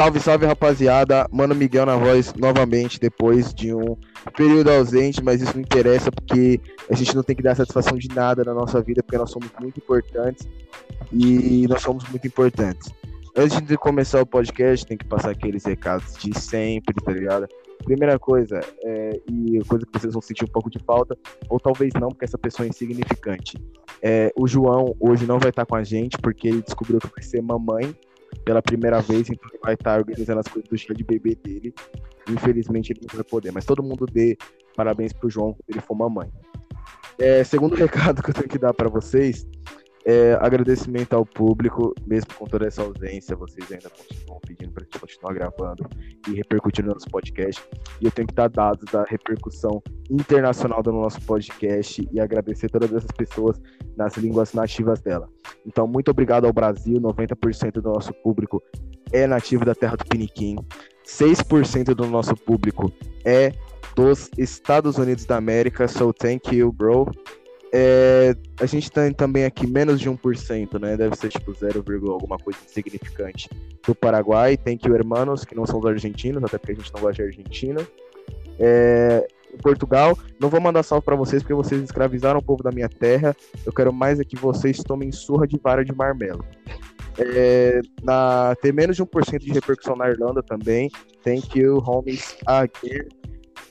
Salve, salve, rapaziada. Mano Miguel na voz novamente, depois de um período ausente, mas isso não interessa porque a gente não tem que dar satisfação de nada na nossa vida, porque nós somos muito importantes e nós somos muito importantes. Antes de começar o podcast, tem que passar aqueles recados de sempre, tá ligado? Primeira coisa, é, e coisa que vocês vão sentir um pouco de falta, ou talvez não, porque essa pessoa é insignificante. É, o João hoje não vai estar com a gente, porque ele descobriu que vai ser mamãe pela primeira vez, então ele vai estar organizando as coisas do chá de bebê dele. Infelizmente ele não vai poder, mas todo mundo dê parabéns pro João ele for mamãe. É, segundo recado que eu tenho que dar para vocês é, agradecimento ao público, mesmo com toda essa ausência, vocês ainda continuam pedindo para a gente continuar gravando e repercutindo no nosso podcast. E eu tenho que dar dados da repercussão internacional do nosso podcast e agradecer todas essas pessoas nas línguas nativas dela. Então, muito obrigado ao Brasil, 90% do nosso público é nativo da terra do Piniquim, 6% do nosso público é dos Estados Unidos da América, so thank you, bro. É, a gente tem também aqui menos de 1%, né? Deve ser tipo 0, alguma coisa insignificante do Paraguai. Tem que o Hermanos, que não são os argentinos, até porque a gente não gosta de Argentina. É, em Portugal, não vou mandar salve para vocês porque vocês escravizaram o povo da minha terra. Eu quero mais é que vocês tomem surra de vara de marmelo. É, na, tem menos de 1% de repercussão na Irlanda também. Tem que o Homies aqui.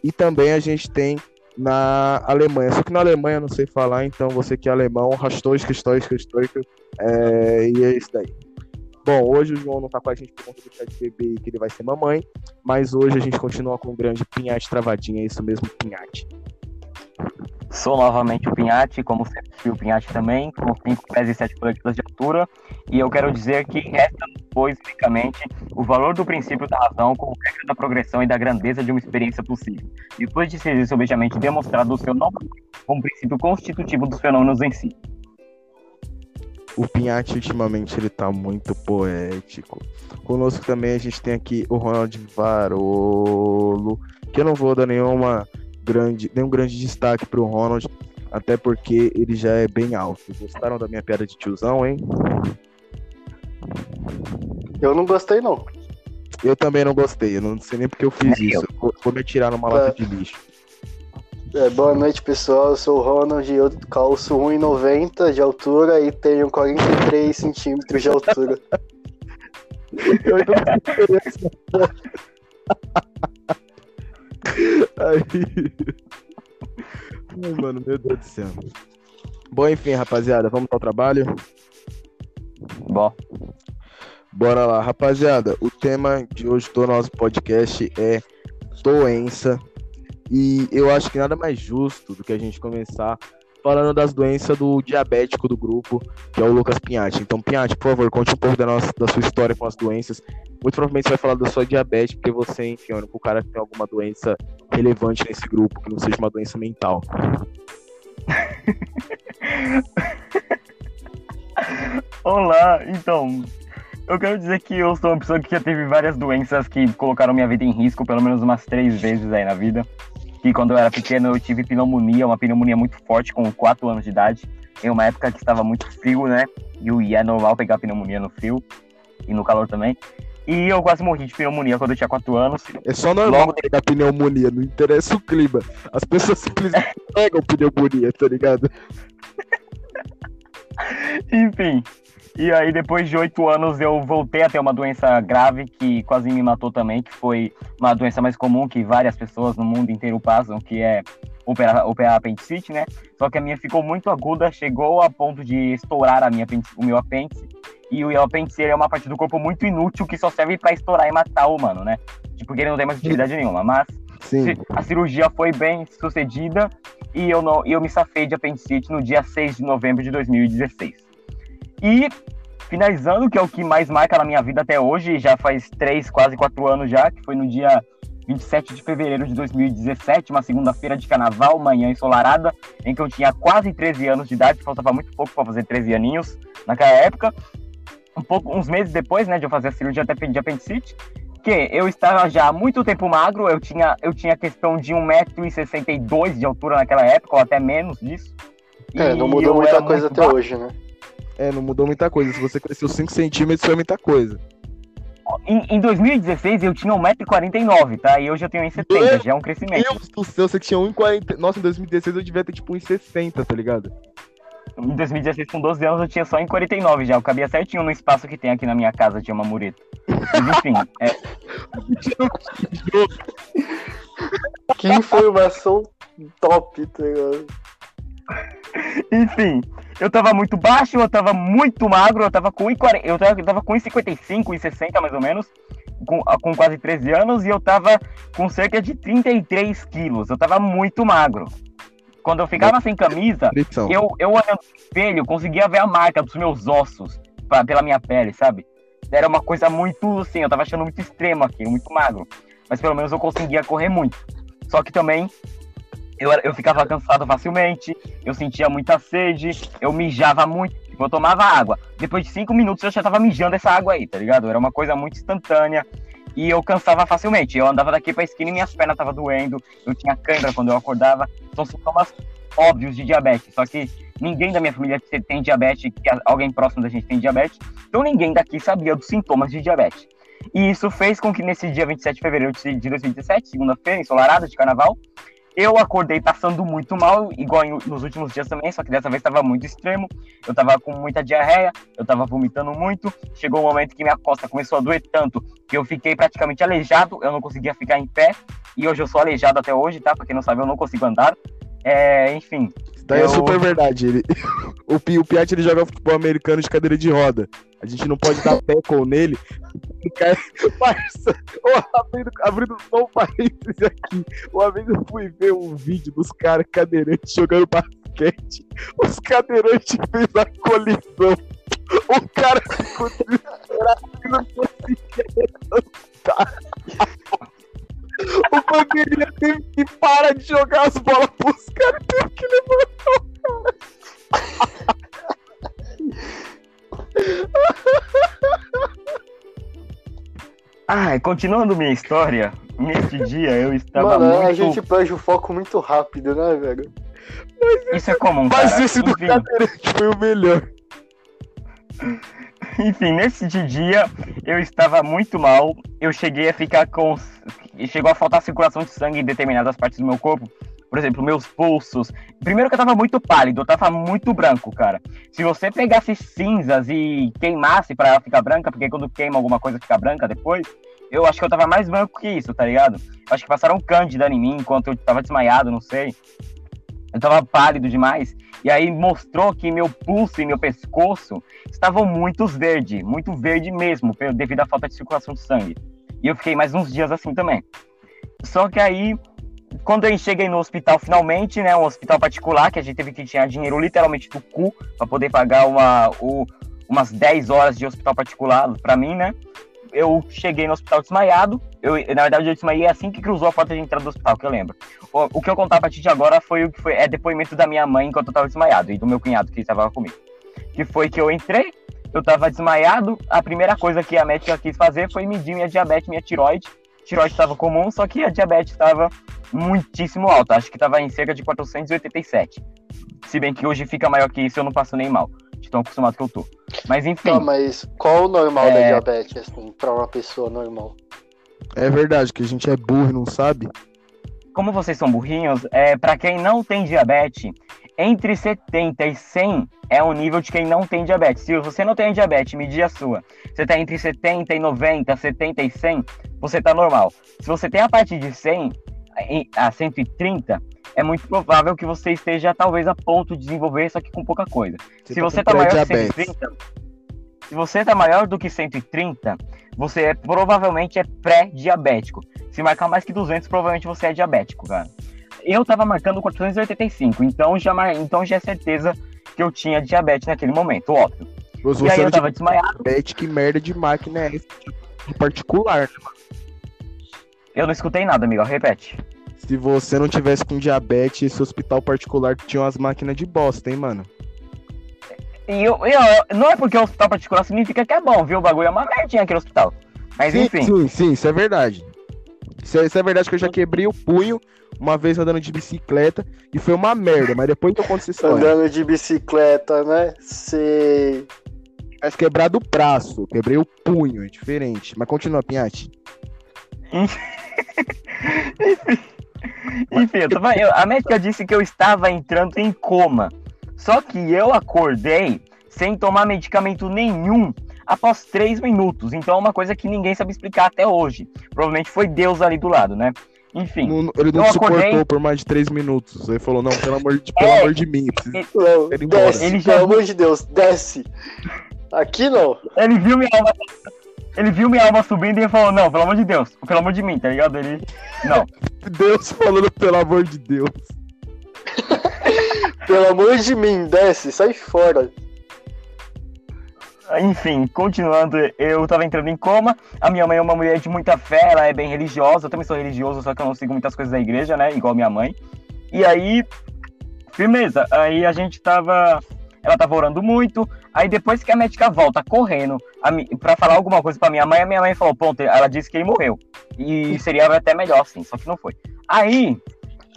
E também a gente tem na Alemanha. Só que na Alemanha eu não sei falar, então você que é alemão, Rastoisk, Stoisk, Stoisk, é, e é isso daí. Bom, hoje o João não tá com a gente por conta do de bebê que ele vai ser mamãe, mas hoje a gente continua com o grande Pinhate Travadinha, é isso mesmo, Pinhate. Sou novamente o Pinhate, como sempre o Pinhate também, com 5 pés e 7 polegadas de e eu quero dizer que resta pois, unicamente, o valor do princípio da razão como regra da progressão e da grandeza de uma experiência possível, depois de ser obviamente demonstrado o seu nome como princípio constitutivo dos fenômenos em si. O Pinhate, ultimamente, ele tá muito poético. Conosco também a gente tem aqui o Ronald Varolo, que eu não vou dar nenhuma grande, nenhum grande destaque pro Ronald, até porque ele já é bem alto. Gostaram da minha piada de tiozão, hein? Eu não gostei, não. Eu também não gostei, eu não sei nem porque eu fiz isso. Eu vou, vou me atirar numa lata de lixo. É, boa noite, pessoal. Eu sou o Ronald, eu calço 1,90 de altura e tenho 43 centímetros de altura. eu ainda não Aí. Ai, mano, meu Deus do céu. Bom, enfim, rapaziada, vamos ao trabalho? Bom. Bora lá, rapaziada. O tema de hoje do nosso podcast é doença. E eu acho que nada mais justo do que a gente começar falando das doenças do diabético do grupo, que é o Lucas Pinhatti. Então, Pinhatti, por favor, conte um pouco da, nossa, da sua história com as doenças. Muito provavelmente você vai falar da sua diabetes, porque você, enfim, é o único cara que tem alguma doença relevante nesse grupo, que não seja uma doença mental. Olá, então, eu quero dizer que eu sou uma pessoa que já teve várias doenças que colocaram minha vida em risco, pelo menos umas três vezes aí na vida. Que quando eu era pequeno eu tive pneumonia, uma pneumonia muito forte, com 4 anos de idade. Em uma época que estava muito frio, né? E é normal pegar pneumonia no frio e no calor também. E eu quase morri de pneumonia quando eu tinha 4 anos. É só normal Logo... pegar pneumonia, não interessa o clima. As pessoas simplesmente pegam pneumonia, tá ligado? Enfim, e aí, depois de oito anos, eu voltei a ter uma doença grave que quase me matou também, que foi uma doença mais comum que várias pessoas no mundo inteiro passam, que é operar, apendicite, né? Só que a minha ficou muito aguda, chegou a ponto de estourar a minha, o meu apêndice. E o apêndice é uma parte do corpo muito inútil que só serve para estourar e matar o humano, né? Tipo, porque ele não tem mais utilidade nenhuma. Mas Sim. a cirurgia foi bem sucedida e eu, não, eu me safei de apendicite no dia 6 de novembro de 2016. E finalizando, que é o que mais marca na minha vida até hoje, já faz três, quase quatro anos já, que foi no dia 27 de fevereiro de 2017, uma segunda-feira de carnaval, manhã ensolarada, em que eu tinha quase 13 anos de idade, faltava muito pouco para fazer 13 aninhos naquela época. Um pouco, uns meses depois, né, de eu fazer a cirurgia até de apendicite, que eu estava já há muito tempo magro, eu tinha, eu tinha questão de 1,62m de altura naquela época, ou até menos disso. É, não mudou muita coisa até baixo. hoje, né? É, não mudou muita coisa. Se você cresceu 5 centímetros, foi muita coisa. Em, em 2016 eu tinha 1,49m, tá? E hoje eu tenho 1,70m, já é um crescimento. Meu Deus do céu, você tinha 1,40. Nossa, em 2016 eu devia ter tipo 1,60, tá ligado? Em 2016, com 12 anos, eu tinha só em 49 já. Eu cabia certinho no espaço que tem aqui na minha casa de uma mureta. Mas enfim, é, Que informação top, tá ligado? Enfim, eu tava muito baixo, eu tava muito magro, eu tava com 1,40, eu tava, eu tava com 1,55, 1,60 mais ou menos, com, com quase 13 anos, e eu tava com cerca de 33 quilos. Eu tava muito magro. Quando eu ficava sem camisa, Fricção. eu, eu olhando no espelho, conseguia ver a marca dos meus ossos pra- pela minha pele, sabe? Era uma coisa muito, assim, eu tava achando muito extremo aquilo, muito magro. Mas pelo menos eu conseguia correr muito. Só que também eu, eu ficava cansado facilmente, eu sentia muita sede, eu mijava muito, tipo, eu tomava água. Depois de cinco minutos eu já tava mijando essa água aí, tá ligado? Era uma coisa muito instantânea. E eu cansava facilmente. Eu andava daqui pra esquina e minhas pernas estavam doendo. Eu tinha cãibra quando eu acordava. São sintomas óbvios de diabetes. Só que ninguém da minha família tem diabetes, alguém próximo da gente tem diabetes. Então ninguém daqui sabia dos sintomas de diabetes. E isso fez com que nesse dia 27 de fevereiro de 2017, segunda-feira, ensolarada de carnaval, eu acordei passando muito mal, igual nos últimos dias também, só que dessa vez estava muito extremo. Eu tava com muita diarreia, eu tava vomitando muito. Chegou um momento que minha costa começou a doer tanto que eu fiquei praticamente aleijado, eu não conseguia ficar em pé. E hoje eu sou aleijado até hoje, tá? Pra quem não sabe, eu não consigo andar. É, enfim, daí é Eu- super verdade. Ele... o, Pi- o Piatti ele joga futebol americano de cadeira de roda. A gente não pode dar tackle nele. O cara... Parça, abrindo, abrindo só um parênteses aqui. Uma vez eu fui ver um vídeo dos caras cadeirantes jogando basquete. Os cadeirantes fez a colisão. O cara ficou desesperado e não conseguia levantar. O bandeirinha teve que parar de jogar as bolas pros caras e teve que levantar. Ah, continuando minha história, neste dia eu estava Mano, muito... a gente perde o foco muito rápido, né, velho? Isso é comum, Mas cara. esse do cadeirante foi o melhor. Enfim, nesse dia eu estava muito mal. Eu cheguei a ficar com. Chegou a faltar circulação de sangue em determinadas partes do meu corpo. Por exemplo, meus pulsos. Primeiro que eu tava muito pálido, eu tava muito branco, cara. Se você pegasse cinzas e queimasse pra ela ficar branca, porque quando queima alguma coisa fica branca depois, eu acho que eu tava mais branco que isso, tá ligado? Acho que passaram cândida em mim enquanto eu tava desmaiado, não sei. Eu tava pálido demais. E aí mostrou que meu pulso e meu pescoço estavam muito verde, muito verde mesmo, devido à falta de circulação de sangue. E eu fiquei mais uns dias assim também. Só que aí, quando eu cheguei no hospital finalmente, né, um hospital particular, que a gente teve que tirar dinheiro literalmente do cu para poder pagar uma, o- umas 10 horas de hospital particular para mim, né? Eu cheguei no hospital desmaiado. Eu, na verdade, eu desmaiei assim que cruzou a porta de entrada do hospital, que eu lembro. O, o que eu contar a partir de agora foi o que foi é depoimento da minha mãe enquanto eu tava desmaiado e do meu cunhado que estava comigo. Que foi que eu entrei, eu tava desmaiado, a primeira coisa que a médica quis fazer foi medir minha diabetes, minha tiroide. Tiroide estava comum, só que a diabetes estava muitíssimo alta, acho que estava em cerca de 487. Se bem que hoje fica maior que isso, eu não passo nem mal, de tão acostumado que eu tô. Mas enfim, Tá, mas qual o normal da É. diabetes, assim, pra uma pessoa normal? É verdade que a gente é burro e não sabe. como vocês são burrinhos, é, para quem não tem diabetes, entre 70 e 100 é o nível de quem não tem diabetes. Se você não tem diabetes, medir a sua. Você tá entre 70 e 90, 70 e 100, você tá normal. Se você tem a partir de 100 em- a 130, é muito provável que você esteja talvez a ponto de desenvolver isso aqui com pouca coisa. se tá você tá maior que pré-diabetes. 130, se você tá maior do que 130, você é, provavelmente é pré-diabético. Se marcar mais que 200, provavelmente você é diabético, cara. Eu tava marcando 485, então já, mar... então já é certeza que eu tinha diabetes naquele momento, óbvio. Se e você aí eu tava desmaiado, diabetes, que merda de máquina é essa? Em particular, né? eu não escutei nada, amigo, repete. Se você não tivesse com diabetes, esse hospital particular tinha umas máquinas de bosta, hein, mano? E eu, eu- não é porque o hospital particular significa que é bom, viu? O bagulho é uma merdinha aquele hospital. Mas sim, enfim, sim, sim, isso é verdade. Isso é, isso é verdade que eu já quebrei o punho uma vez andando de bicicleta e foi uma merda, mas depois que eu conto essa história. Andando de bicicleta, né? Sei. tivesse quebrado o braço, quebrei o punho, é diferente. Mas continua, Pinhate. Enfim, eu tava, eu- a médica disse que eu estava entrando em coma. Só que eu acordei sem tomar medicamento nenhum após três minutos. Então é uma coisa que ninguém sabe explicar até hoje. Provavelmente foi Deus ali do lado, né? Enfim. Não- ele não Eu suportou acordei- por mais de três minutos. Ele falou, não, pelo amor de, pelo É, amor de mim. Não, Ele desce, Ele já pelo amor de Deus, desce. Aqui não. Ele viu minha alma. Ele viu minha alma subindo e falou, não, pelo amor de Deus, pelo amor de mim, tá ligado? Ele. Não. Deus falando, pelo amor de Deus. Pelo amor de mim, desce, sai fora. Enfim, continuando, eu tava entrando em coma. A minha mãe é uma mulher de muita fé, ela é bem religiosa. Eu também sou religioso, só que eu não sigo muitas coisas da igreja, né? Igual minha mãe. E aí, firmeza. Aí a gente tava. Ela tava orando muito. Aí depois que a médica volta correndo a pra falar alguma coisa pra minha mãe, a minha mãe falou: Pronto, ela disse que ele morreu. E seria até melhor, assim, só que não foi. Aí,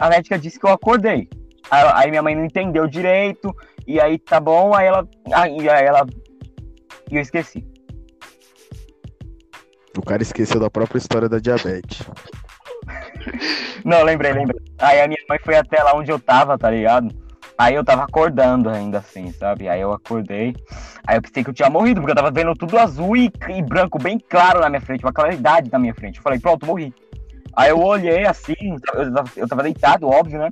a médica disse que eu acordei. Aí minha mãe não entendeu direito. E aí tá bom, aí ela. Aí aí ela e eu esqueci. O cara esqueceu da própria história da diabetes. Não, lembrei, lembrei. Aí a minha mãe foi até lá onde eu tava, tá ligado? Aí eu tava acordando ainda assim, sabe? Aí eu acordei. Aí eu pensei que eu tinha morrido, porque eu tava vendo tudo azul e, e branco bem claro na minha frente, uma claridade na minha frente. Eu falei, pronto, morri. Aí eu olhei assim, eu tava, eu tava deitado, óbvio, né?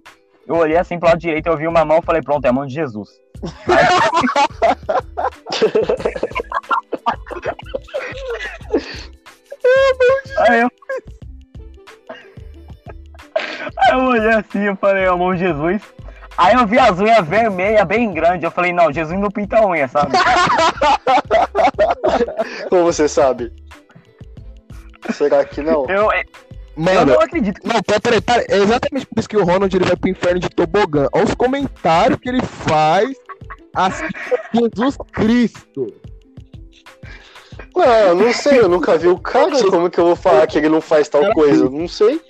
Eu olhei assim pro lado direito, eu vi uma mão e falei, pronto, é a mão de Jesus. Aí eu. Aí eu olhei assim, eu falei, é a mão de Jesus. Aí eu vi as unhas vermelhas bem grandes. Eu falei, não, Jesus não pinta unha, sabe? Como você sabe? Será que não? Eu, eu Mano, não acredito que. não, pera, pera, pera, é exatamente por isso que o Ronald ele vai pro inferno de tobogã. Olha os comentários que ele faz assim Jesus Cristo. Não, não sei, eu nunca vi o cara. Como que eu vou falar que ele não faz tal coisa? Não sei.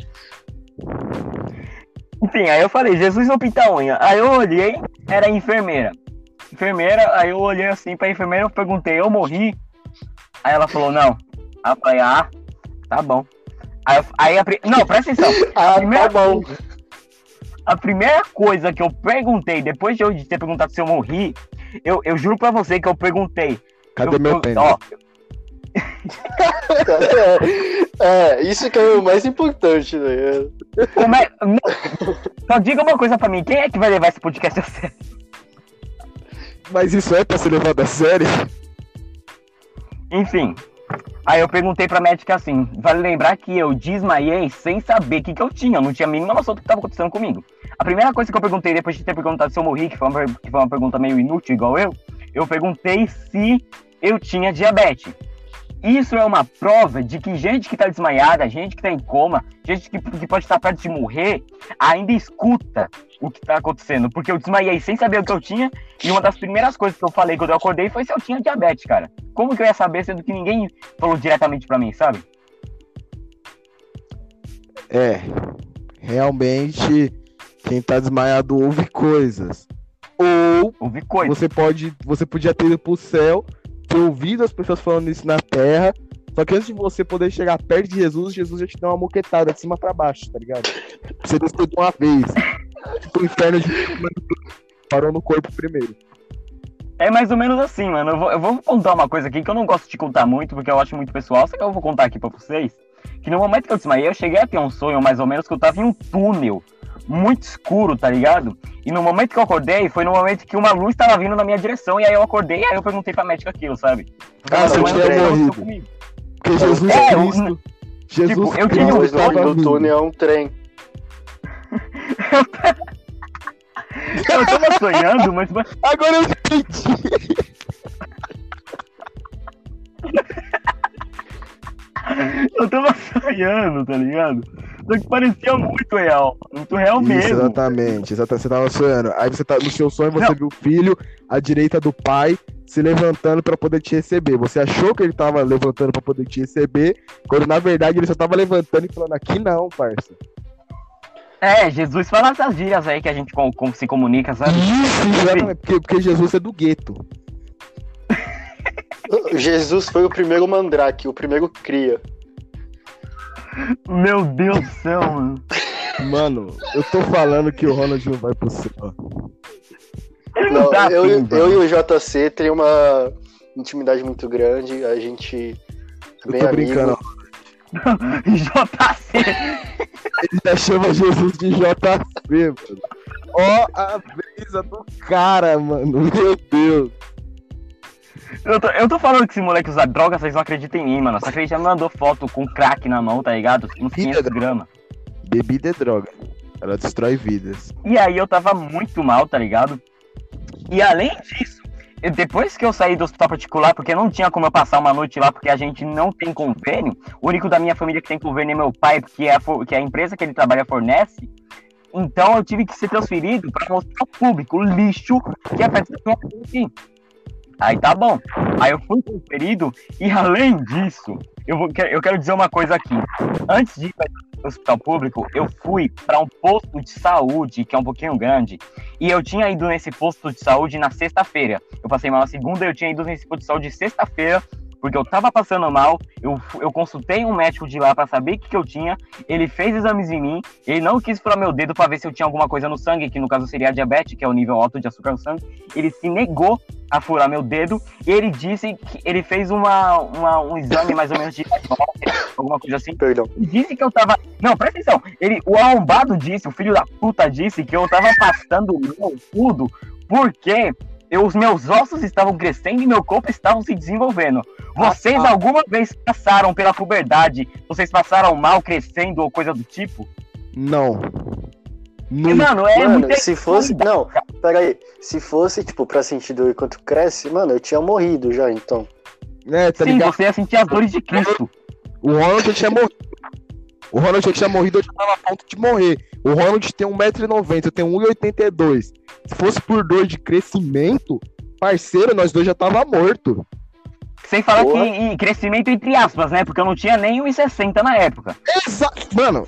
Enfim, aí eu falei, Jesus não pinta unha. Aí eu olhei, era a enfermeira. Enfermeira, aí eu olhei assim pra enfermeira, eu perguntei, eu morri? Aí ela falou, não. Aí eu falei, ah, tá bom. Aí, a, não, presta atenção. Ah, Primeira tá bom. A primeira coisa que eu perguntei, depois de eu ter perguntado se eu morri, eu, eu juro pra você que eu perguntei. Cadê eu, meu eu-? Ó, É, é, isso que é o mais importante, né? como é, não, só diga uma coisa pra mim, quem é que vai levar esse podcast a sério? Mas isso é pra ser levado a sério? Enfim, aí eu perguntei pra médica assim, vale lembrar que eu desmaiei sem saber o que, que eu tinha, eu não tinha a mínima noção do que estava acontecendo comigo. A primeira coisa que eu perguntei depois de ter perguntado se eu morri, que foi uma, que foi uma pergunta meio inútil, igual eu, eu perguntei se eu tinha diabetes. Isso é uma prova de que gente que tá desmaiada, gente que tá em coma, gente que, que pode estar perto de morrer, ainda escuta o que tá acontecendo. Porque eu desmaiei sem saber o que eu tinha, e uma das primeiras coisas que eu falei quando eu acordei foi se eu tinha diabetes, cara. Como que eu ia saber, sendo que ninguém falou diretamente pra mim, sabe? É, realmente quem tá desmaiado ouve coisas. Ou Ouvi coisa. você pode, você podia ter ido pro céu, ter ouvido as pessoas falando isso na terra, só que antes de você poder chegar perto de Jesus, Jesus já te deu uma moquetada de cima pra baixo, tá ligado? Você desceu de uma vez. Tipo, o inferno de parou no corpo primeiro. É mais ou menos assim, mano. Eu vou, eu vou contar uma coisa aqui que eu não gosto de contar muito, porque eu acho muito pessoal, só que eu vou contar aqui pra vocês. Que no momento que eu desmaiei, eu cheguei a ter um sonho, mais ou menos, que eu tava em um túnel muito escuro, tá ligado? E no momento que eu acordei, foi no momento que uma luz tava vindo na minha direção, e aí eu acordei, e aí eu perguntei pra médica aquilo, sabe? Ah, você tinha morrido. Porque Jesus É, é eu- Cristo. Jesus tipo, eu Cristo tinha um Mas o estava nome do túnel é um trem. Eu tava sonhando, mas. mas- Agora eu entendi. Eu tava sonhando, tá ligado? Só que parecia muito real. Muito real Isso, mesmo. exatamente, exatamente. Você tava sonhando. Aí você tá no seu sonho, você Não. viu o filho à direita do pai se levantando pra poder te receber. Você achou que ele tava levantando pra poder te receber, quando na verdade ele só tava levantando e falando aqui não, parça. É, Jesus fala essas gírias aí que a gente com- com- se comunica, sabe? Isso, exatamente. Porque, porque Jesus é do gueto. Jesus foi o primeiro mandrake, o primeiro cria. Meu Deus do céu, mano. Mano, eu tô falando que o Ronald não vai pro céu. Ele não, Não, tá eu, afim, eu e o JC tem uma intimidade muito grande, a gente Eu bem tô amigo. brincando. JC. Ele já chama Jesus de JC, mano. Ó a brisa do cara, mano. Meu Deus. Eu tô, eu tô falando que esse moleque usa droga, vocês não acreditam em mim, mano. Só que ele já me mandou foto com crack na mão, tá ligado? Uns 500 gramas. Bebida é droga. Ela destrói vidas. E aí eu tava muito mal, tá ligado? E além disso, depois que eu saí do hospital particular, porque não tinha como eu passar uma noite lá, porque a gente não tem convênio, o único da minha família que tem convênio é meu pai, que é a, que é a empresa que ele trabalha fornece. Então eu tive que ser transferido para um hospital público, lixo, que é perto da minha. Aí tá bom. Aí eu fui transferido e além disso, eu, vou, eu quero dizer uma coisa aqui. Antes de ir para o hospital público, eu fui para um posto de saúde, que é um pouquinho grande, e eu tinha ido nesse posto de saúde na sexta-feira. Eu passei mal na segunda, eu tinha ido nesse posto de saúde sexta-feira, porque eu tava passando mal. Eu, eu consultei um médico de lá para saber o que, que eu tinha. Ele fez exames em mim. Ele não quis furar meu dedo para ver se eu tinha alguma coisa no sangue, que no caso seria a diabetes, que é o nível alto de açúcar no sangue. Ele se negou a furar meu dedo. E ele disse que ele fez uma, uma- um exame mais ou menos de alguma coisa assim. Perdão. E disse que eu tava. Não, presta atenção. Ele, o arrombado disse, o filho da puta disse que eu tava passando mal tudo porque eu- os meus ossos estavam crescendo e meu corpo estava se desenvolvendo. Vocês Ah, ah. alguma vez passaram pela puberdade? Vocês passaram mal crescendo ou coisa do tipo? Não. E, Nunca. mano, é Mano, se fosse. Não, peraí. Se fosse, tipo, pra sentir dor enquanto cresce, mano, eu tinha morrido já, então. É, tá Sim, ligado? você ia sentir as dores de Cristo. O Ronald tinha morrido. O Ronald já tinha morrido, eu já tava a ponto de morrer. O Ronald tem 1,90m, eu tenho 1,82m. Se fosse por dor de crescimento, parceiro, nós dois já tava morto. Sem falar Porra. que em crescimento entre aspas, né? Porque eu não tinha nem 1,60 na época. Exato. Mano,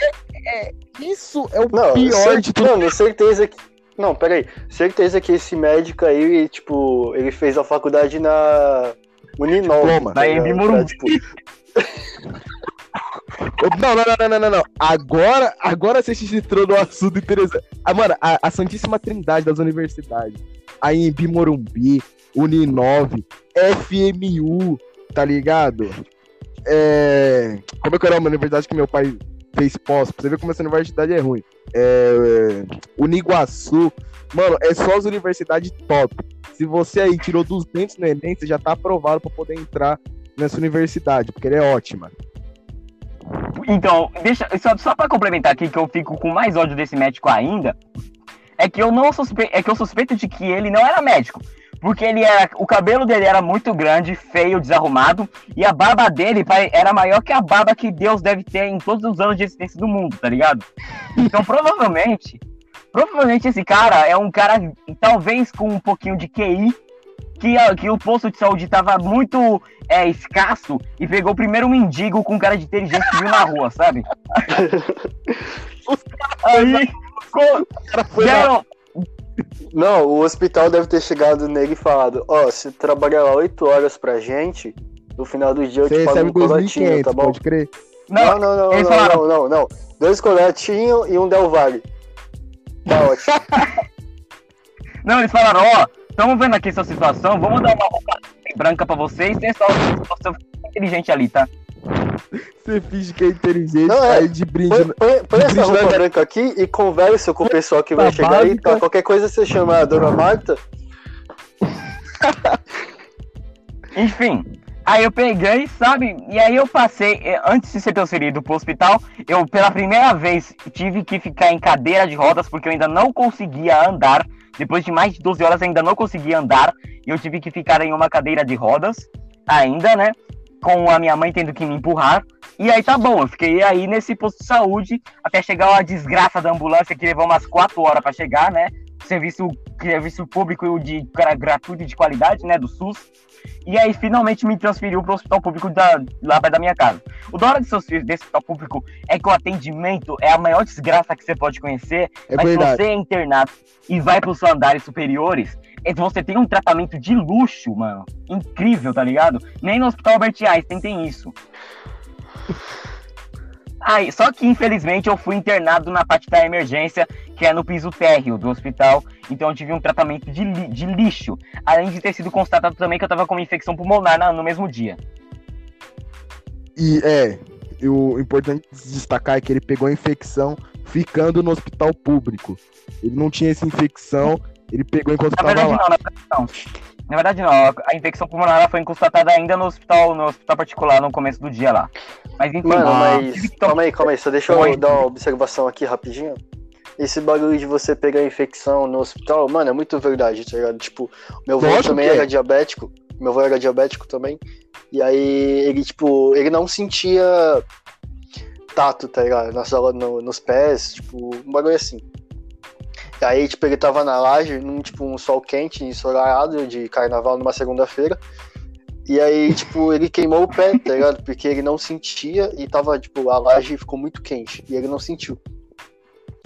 é- é- isso é o Não, pior cer- de tudo. Mano, certeza que. Não, peraí. Certeza que esse médico aí, tipo, ele fez a faculdade na Uninol. Diploma. tá Na? Embi Morumbi. Tipo, Não, não, não, não, não, não. Agora, agora você se entrou no assunto interessante. Ah, mano, a, a Santíssima Trindade das universidades. A Embi Morumbi, Uninove, FMU, tá ligado? É... Como é que era uma universidade que meu pai fez pós? Pra você ver como essa universidade é ruim. É... Uniguaçu. Mano, é só as universidades top. Se você aí tirou 200 no Enem, você já tá aprovado pra poder entrar nessa universidade, porque ela é ótima. Então, deixa, só, só pra complementar aqui, que eu fico com mais ódio desse médico ainda, é que eu não suspe, é que eu suspeito de que ele não era médico. Porque ele era. O cabelo dele era muito grande, feio, desarrumado, e a barba dele era maior que a barba que Deus deve ter em todos os anos de existência do mundo, tá ligado? Então provavelmente. Provavelmente esse cara é um cara, talvez com um pouquinho de QI, que, a- que o posto de saúde tava muito é, escasso e pegou o primeiro mendigo com cara de inteligente que viu na rua, sabe? Aí, co- Cara, foi lá- deram, Não, o hospital deve ter chegado nele e falado: Ó, se trabalhar 8 horas pra gente, no final do dia eu Você te pago um colatinho, 2.500, tá bom? pode crer? Não, não, não, não, falaram- não, não, não. Dois colatinhos e um Del Valle. Tá ótimo. não, eles falaram, ó, estamos vendo aqui essa situação, vamos dar uma roupa branca pra vocês, tem só você inteligente ali, tá? Você finge que é inteligente, Não, é. aí de brinde. Põe, põe- põe essa Brinde roupa branca aqui e conversa com o pessoal que vai Tá chegar aí, tá? Qualquer coisa você chama a dona Marta. Enfim, aí eu peguei, sabe? E aí eu passei, eh, antes de ser transferido pro hospital, eu pela primeira vez tive que ficar em cadeira de rodas porque eu ainda não conseguia andar. Depois de mais de 12 horas ainda não conseguia andar e eu tive que ficar em uma cadeira de rodas ainda, né? Com a minha mãe tendo que me empurrar. E aí tá bom, eu fiquei aí nesse posto de saúde até chegar a desgraça da ambulância que levou umas 4 horas pra chegar, né? Serviço, serviço público de gra- gratuito de qualidade, né? Do SUS. E aí finalmente me transferiu para o hospital público da, lá perto da minha casa. O da hora desse, hospi- desse hospital público é que o atendimento é a maior desgraça que você pode conhecer. É mas se verdade. você é internado e vai para os andares superiores, você tem um tratamento de luxo, mano. Incrível, tá ligado? Nem no Hospital Albert Einstein tem isso. Aí, só que infelizmente eu fui internado na parte da emergência, que é no piso térreo do hospital. Então eu tive um tratamento de, li de lixo. Além de ter sido constatado também que eu tava com uma infecção pulmonar na, no mesmo dia. E é, o importante destacar é que ele pegou a infecção ficando no hospital público. Ele não tinha essa infecção, ele pegou enquanto estava lá. Não, na verdade não. Na verdade não, a infecção pulmonar foi constatada ainda no hospital, no hospital particular no começo do dia lá. Mas enfim, Mano, mas calma aí, calma aí, só deixa eu dar uma observação aqui rapidinho. Esse bagulho de você pegar infecção no hospital, mano, é muito verdade, tá ligado? Tipo, meu avô também era diabético, meu avô era diabético também, e aí ele, tipo, ele não sentia tato, tá ligado? Na sala, no, nos pés, tipo, um bagulho assim. E aí, tipo, ele tava na laje, num, tipo, um sol quente, ensolarado de carnaval numa segunda-feira. E aí, tipo, ele queimou o pé, tá ligado? Porque ele não sentia e tava, tipo, a laje ficou muito quente e ele não sentiu.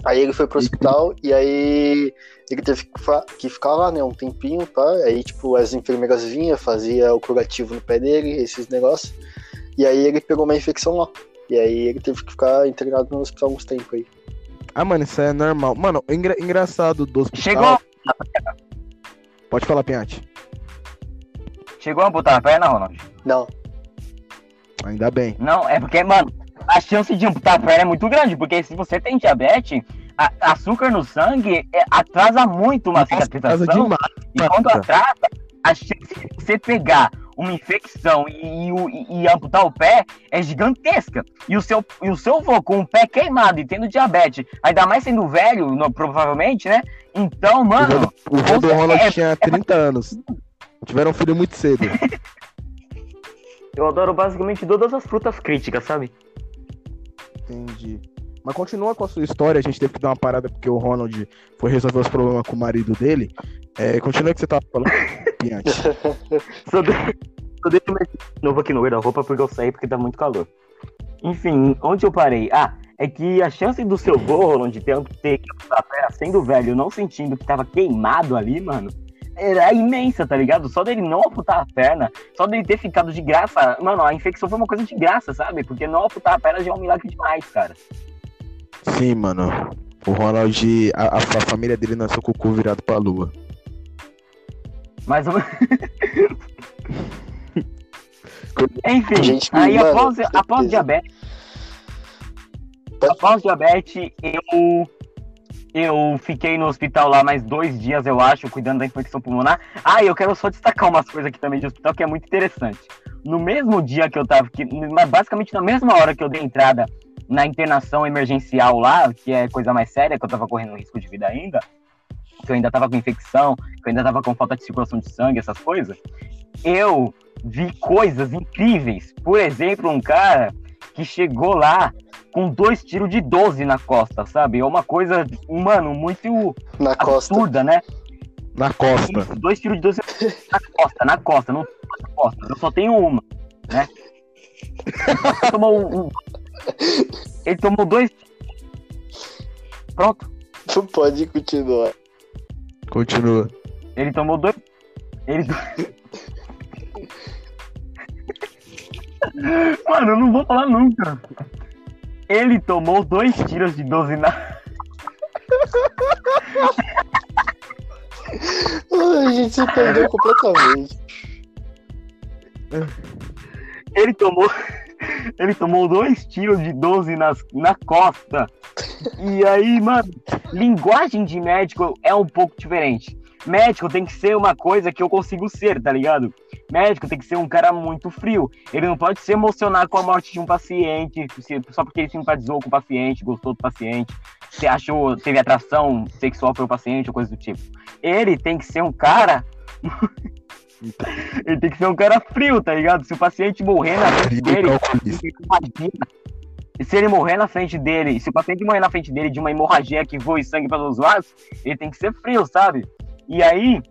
Aí ele foi pro hospital e aí ele teve que ficar lá, né, um tempinho, tá? Aí, tipo, as enfermeiras vinham, fazia o curativo no pé dele, esses negócios. E aí ele pegou uma infecção lá. E aí ele teve que ficar internado no hospital uns tempos aí. Ah, mano, isso é normal. Mano, engra engraçado do hospital... Chegou! Pode falar, Pinhate. Chegou a botar a perna, Ronald? Não. Ainda bem. Não, é porque, mano, a chance de amputar a perna é muito grande, porque se você tem diabetes, a, açúcar no sangue é, atrasa muito uma cicatrização. E quando atrasa, a chance de você pegar uma infecção e, e, e, amputar o pé é gigantesca. E o seu, e o seu avô com o pé queimado e tendo diabetes, ainda mais sendo velho, no, provavelmente, né? Então, mano. O vô do Ronald é, tinha 30 é... anos. Tiveram um filho muito cedo. Eu adoro basicamente todas as frutas críticas, sabe? Entendi. Mas continua com a sua história, a gente teve que dar uma parada porque o Ronald foi resolver os problemas com o marido dele. É, continua que você tava falando, Piante. só, de... só deixa eu de novo aqui no guarda-roupa porque eu saí porque tá muito calor. Enfim, onde eu parei? Ah, é que a chance do seu vô, Roland, ter, que a perna sendo velho, não sentindo que tava queimado ali, mano, era imensa, tá ligado? Só dele não amputar a perna, só dele ter ficado de graça, mano, a infecção foi uma coisa de graça, sabe? Porque não amputar a perna já é um milagre demais, cara. Sim, mano. O Ronald, a, a família dele nasceu com o cu virado pra lua. Mais ou Enfim, Gente, aí mano, após, após diabetes. Após diabetes, eu eu fiquei no hospital lá mais dois dias, eu acho, cuidando da infecção pulmonar. Ah, eu quero só destacar umas coisas aqui também de hospital que é muito interessante. No mesmo dia que eu tava, que, basicamente na mesma hora que eu dei entrada na internação emergencial lá, que é coisa mais séria, que eu tava correndo risco de vida ainda, que eu ainda tava com infecção, que eu ainda tava com falta de circulação de sangue, essas coisas, eu vi coisas incríveis. Por exemplo, um cara que chegou lá com dois tiros de 12 na costa, sabe? É uma coisa, mano, muito na absurda, costa. né? Na costa. Isso, dois tiros de 12 na costa, na costa, não na costa. Eu só tenho uma, né? Ele tomou um, ele tomou dois. Pronto. Tu pode continuar. Continua. Ele tomou dois. Ele. Mano, eu não vou falar nunca. Ele tomou dois tiros de 12 na. A gente se perdeu completamente. Ele tomou. Ele tomou dois tiros de 12 nas, na costa. E aí, mano, linguagem de médico é um pouco diferente. Médico tem que ser uma coisa que eu consigo ser, tá ligado? Médico tem que ser um cara muito frio. Ele não pode se emocionar com a morte de um paciente, só porque ele simpatizou com o paciente, gostou do paciente, se achou, teve atração sexual pelo paciente ou coisa do tipo. Ele tem que ser um cara ele tem que ser um cara frio, tá ligado? Se o paciente morrer na frente dele, imagina. Se ele morrer na frente dele, se o paciente morrer na frente dele de uma hemorragia que voe sangue pelos vasos, ele tem que ser frio, sabe? E aí,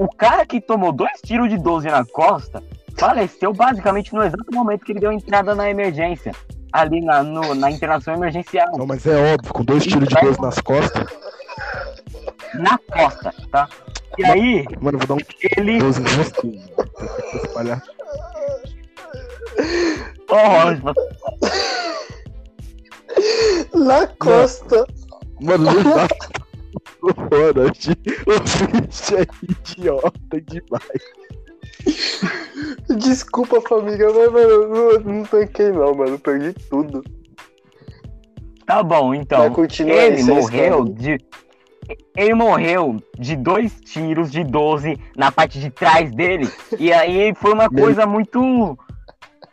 o cara que tomou dois tiros de 12 na costa faleceu basicamente no exato momento que ele deu entrada na emergência. Ali na, no, na internação emergencial. Não, mas é óbvio, com dois tiros de 12 nas costas. Na costa, tá? E aí, Mano, vou dar um ele. 12 no rostinho. Vou espalhar. Ô, Rosma, Na costa. Mano, não dá. Ronald, o bicho é idiota demais. Desculpa, família, mas, mano, não, não tanquei não, mano. Perdi tudo. tá bom, então. Ele morreu de. Ele morreu de dois tiros de 12 na parte de trás dele. E aí foi uma coisa muito.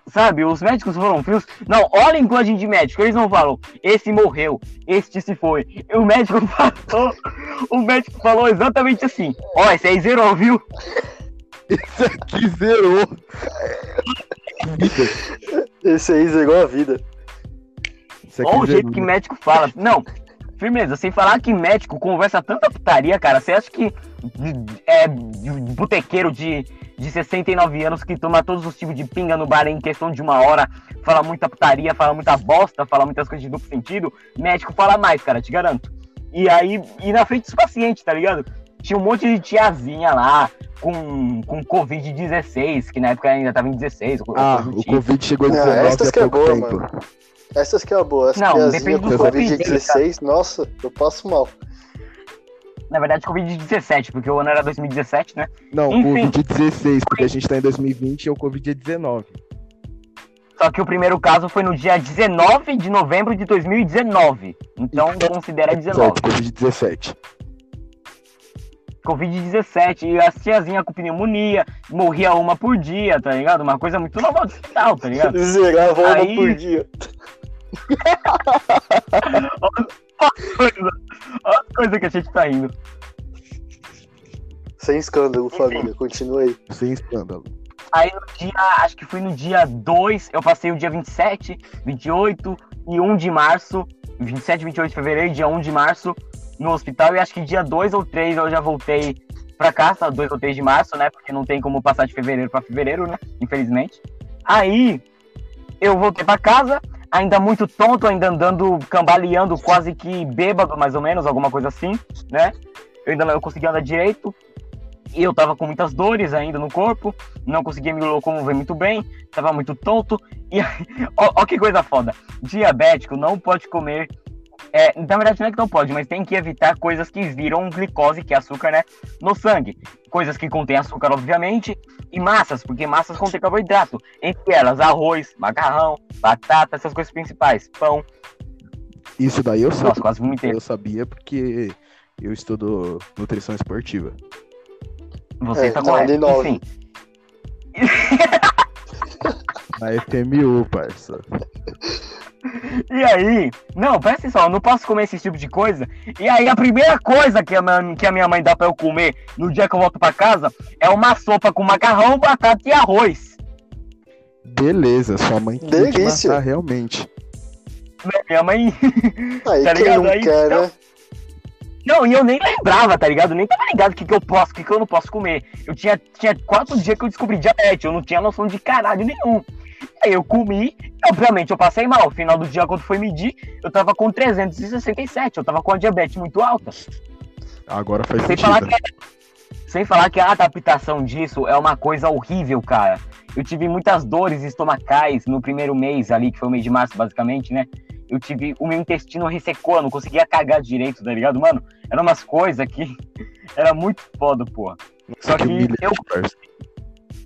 Sabe, os médicos foram frios. Não, olhem gente de médico. Eles não falam, esse morreu, este se foi. E o médico falou. O médico falou exatamente assim: Ó, esse aí zerou, viu? Esse aqui zerou. Esse aí zerou a vida. Olha o jeito que médico fala. Não, firmeza, sem falar que médico conversa tanta putaria, cara. Você acha que é botequeiro de, de 69 anos que toma todos os tipos de pinga no bar em questão de uma hora, fala muita putaria, fala muita bosta, fala muitas coisas de duplo sentido? Médico fala mais, cara, te garanto. E aí, e na frente dos pacientes, tá ligado? Tinha um monte de tiazinha lá com, com Covid-16, que na época ainda tava em 16. ou Ah, o tipo. Covid chegou em Não, 19 essas há que é pouco boa, tempo. mano. Essas que é a boa. Essa Não, depende do Covid-16, nossa, eu passo mal. Na verdade, Covid-17, porque o ano era 2017, né? Não, Enfim. Covid-16, porque a gente tá em 2020 e o Covid é 19. Só que o primeiro caso foi no dia 19 de novembro de 2019. Então considera 19. Certo, Covid-17. Covid-17. E as tiazinhas com pneumonia, morria uma por dia, tá ligado? Uma coisa muito normal do hospital, tá ligado? Zerava uma Aí- por dia. Olha as coisas que a gente tá indo. Sem escândalo, família. Continua aí. Sem escândalo. Aí no dia, acho que foi no dia 2, eu passei o dia 27, 28 e 1 de março, 27, 28 de fevereiro e dia 1 de março no hospital. E acho que dia 2 ou 3 eu já voltei pra casa, 2 ou 3 de março, né? Porque não tem como passar de fevereiro pra fevereiro, né? Infelizmente. Aí eu voltei pra casa, ainda muito tonto, ainda andando, cambaleando, quase que bêbado, mais ou menos, alguma coisa assim, né? Eu ainda não conseguia andar direito. E eu tava com muitas dores ainda no corpo, não conseguia me locomover muito bem, tava muito tonto. E ó que coisa foda. Diabético não pode comer. É, na verdade, não é que não pode, mas tem que evitar coisas que viram glicose, que é açúcar, né? No sangue. Coisas que contêm açúcar, obviamente, e massas, porque massas contêm carboidrato. Entre elas, arroz, macarrão, batata, essas coisas principais. Pão. Isso daí eu sabia. Nossa, quase vomitei. Eu sabia porque eu estudo nutrição esportiva. Você É, tá não, correto. Enfim. Na FMU, parça. E aí, não, presta atenção, eu não posso comer esse tipo de coisa. E aí, a primeira coisa que a, minha, que a minha mãe dá pra eu comer no dia que eu volto pra casa é uma sopa com macarrão, batata e arroz. Beleza, sua mãe queria te Delícia. matar realmente. Minha mãe. Aí Tá quem ligado? não Aí, quer, então- né? Não, e eu nem lembrava, tá ligado? Nem tava ligado o que, que eu posso, o que, que eu não posso comer. Eu tinha, tinha quatro dias que eu descobri diabetes, eu não tinha noção de caralho nenhum. Aí eu comi, obviamente eu passei mal. No final do dia, quando foi medir, eu tava com 367, eu tava com a diabetes muito alta. Agora faz Sem sentido. falar, que, sem falar que a adaptação disso é uma coisa horrível, cara. Eu tive muitas dores estomacais no primeiro mês ali, que foi o mês de março, basicamente, né? Eu tive. O meu intestino ressecou, eu não conseguia cagar direito, tá ligado? Mano, eram umas coisas que. Era muito foda, porra. Só Que que eu,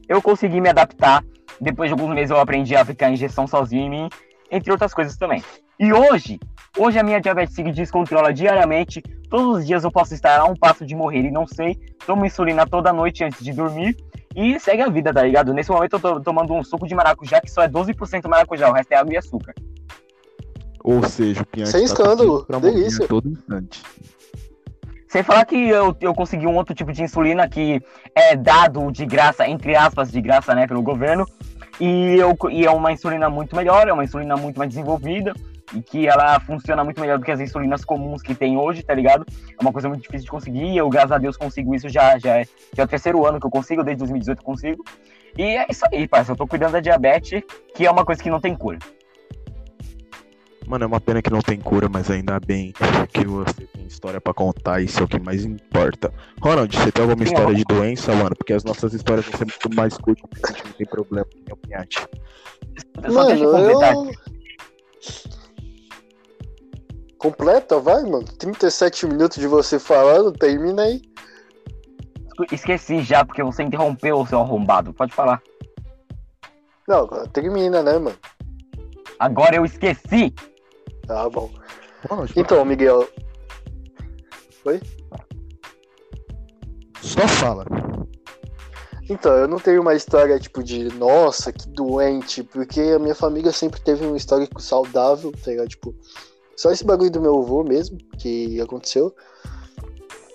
eu consegui me adaptar. Depois de alguns meses eu aprendi a ficar injeção sozinho em mim, entre outras coisas também. E hoje, hoje a minha diabetes se descontrola diariamente. Todos os dias eu posso estar a um passo de morrer e não sei. Tomo insulina toda noite antes de dormir. E segue a vida, tá ligado? Nesse momento eu tô tomando um suco de maracujá que só é 12% maracujá, o resto é água e açúcar. Ou seja, o Pinhante Sem tá escândalo, delícia. a todo instante. Sem falar que eu, eu consegui um outro tipo de insulina que é dado de graça, entre aspas, de graça, né, pelo governo. E, eu, e é uma insulina muito melhor, é uma insulina muito mais desenvolvida. E que ela funciona muito melhor do que as insulinas comuns que tem hoje, tá ligado? É uma coisa muito difícil de conseguir. Eu, graças a Deus, consigo isso já, já, é, já é o terceiro ano que eu consigo, desde 2018 eu consigo. E é isso aí, parça. Eu tô cuidando da diabetes, que é uma coisa que não tem cura. Mano, é uma pena que não tem cura, mas ainda bem que você tem história pra contar, isso é o que mais importa. Ronald, você tem alguma história de doença, mano? Porque as nossas histórias vão ser muito mais curtas, porque a gente não tem problema com opiniate. Só deixa eu Mano, completar. eu. Completa, vai, mano. 37 minutos de você falando, termina aí. Esqueci já, porque você interrompeu o seu arrombado. Pode falar. Não, termina, né, mano? Agora eu esqueci. Tá bom. Então, Miguel, só fala. Então, eu não tenho uma história tipo de nossa, que doente, porque a minha família sempre teve um histórico saudável, tá ligado? Tipo, só esse bagulho do meu avô mesmo, que aconteceu.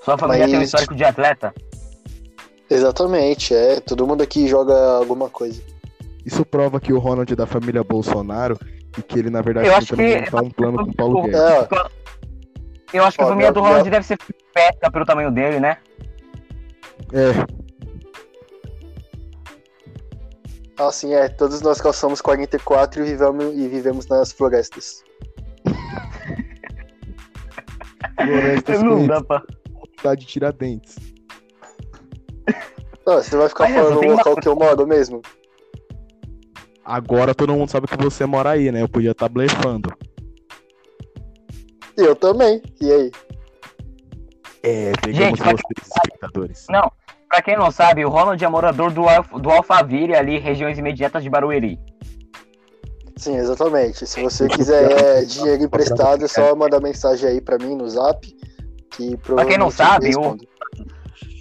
Sua família tem um Mas- histórico de atleta? Exatamente, é. Todo mundo aqui joga alguma coisa. Isso prova que o Ronald é da família Bolsonaro e que ele, na verdade, Eu tá acho tentando que- montar um plano com o Paulo Guedes. É, Eu acho que a família do Ronald deve ser pesca pelo tamanho dele, né? É, assim é. Todos nós calçamos 44 e vivemos, e vivemos nas florestas. Florestas Não dá pra. cidade de Tiradentes. Não, você vai ficar só falando tem o uma- local que eu moro mesmo? Agora todo mundo sabe que você mora aí, né? Eu podia estar blefando. E eu também. E aí? É, pegamos Gente, vocês, espectadores. Não, pra quem não sabe, o Ronald é morador do, Alf do Alphaville, ali, regiões imediatas de Barueri. Sim, exatamente. Se você quiser dinheiro emprestado, é só mandar mensagem aí pra mim no zap. Que Pra quem não sabe, o-.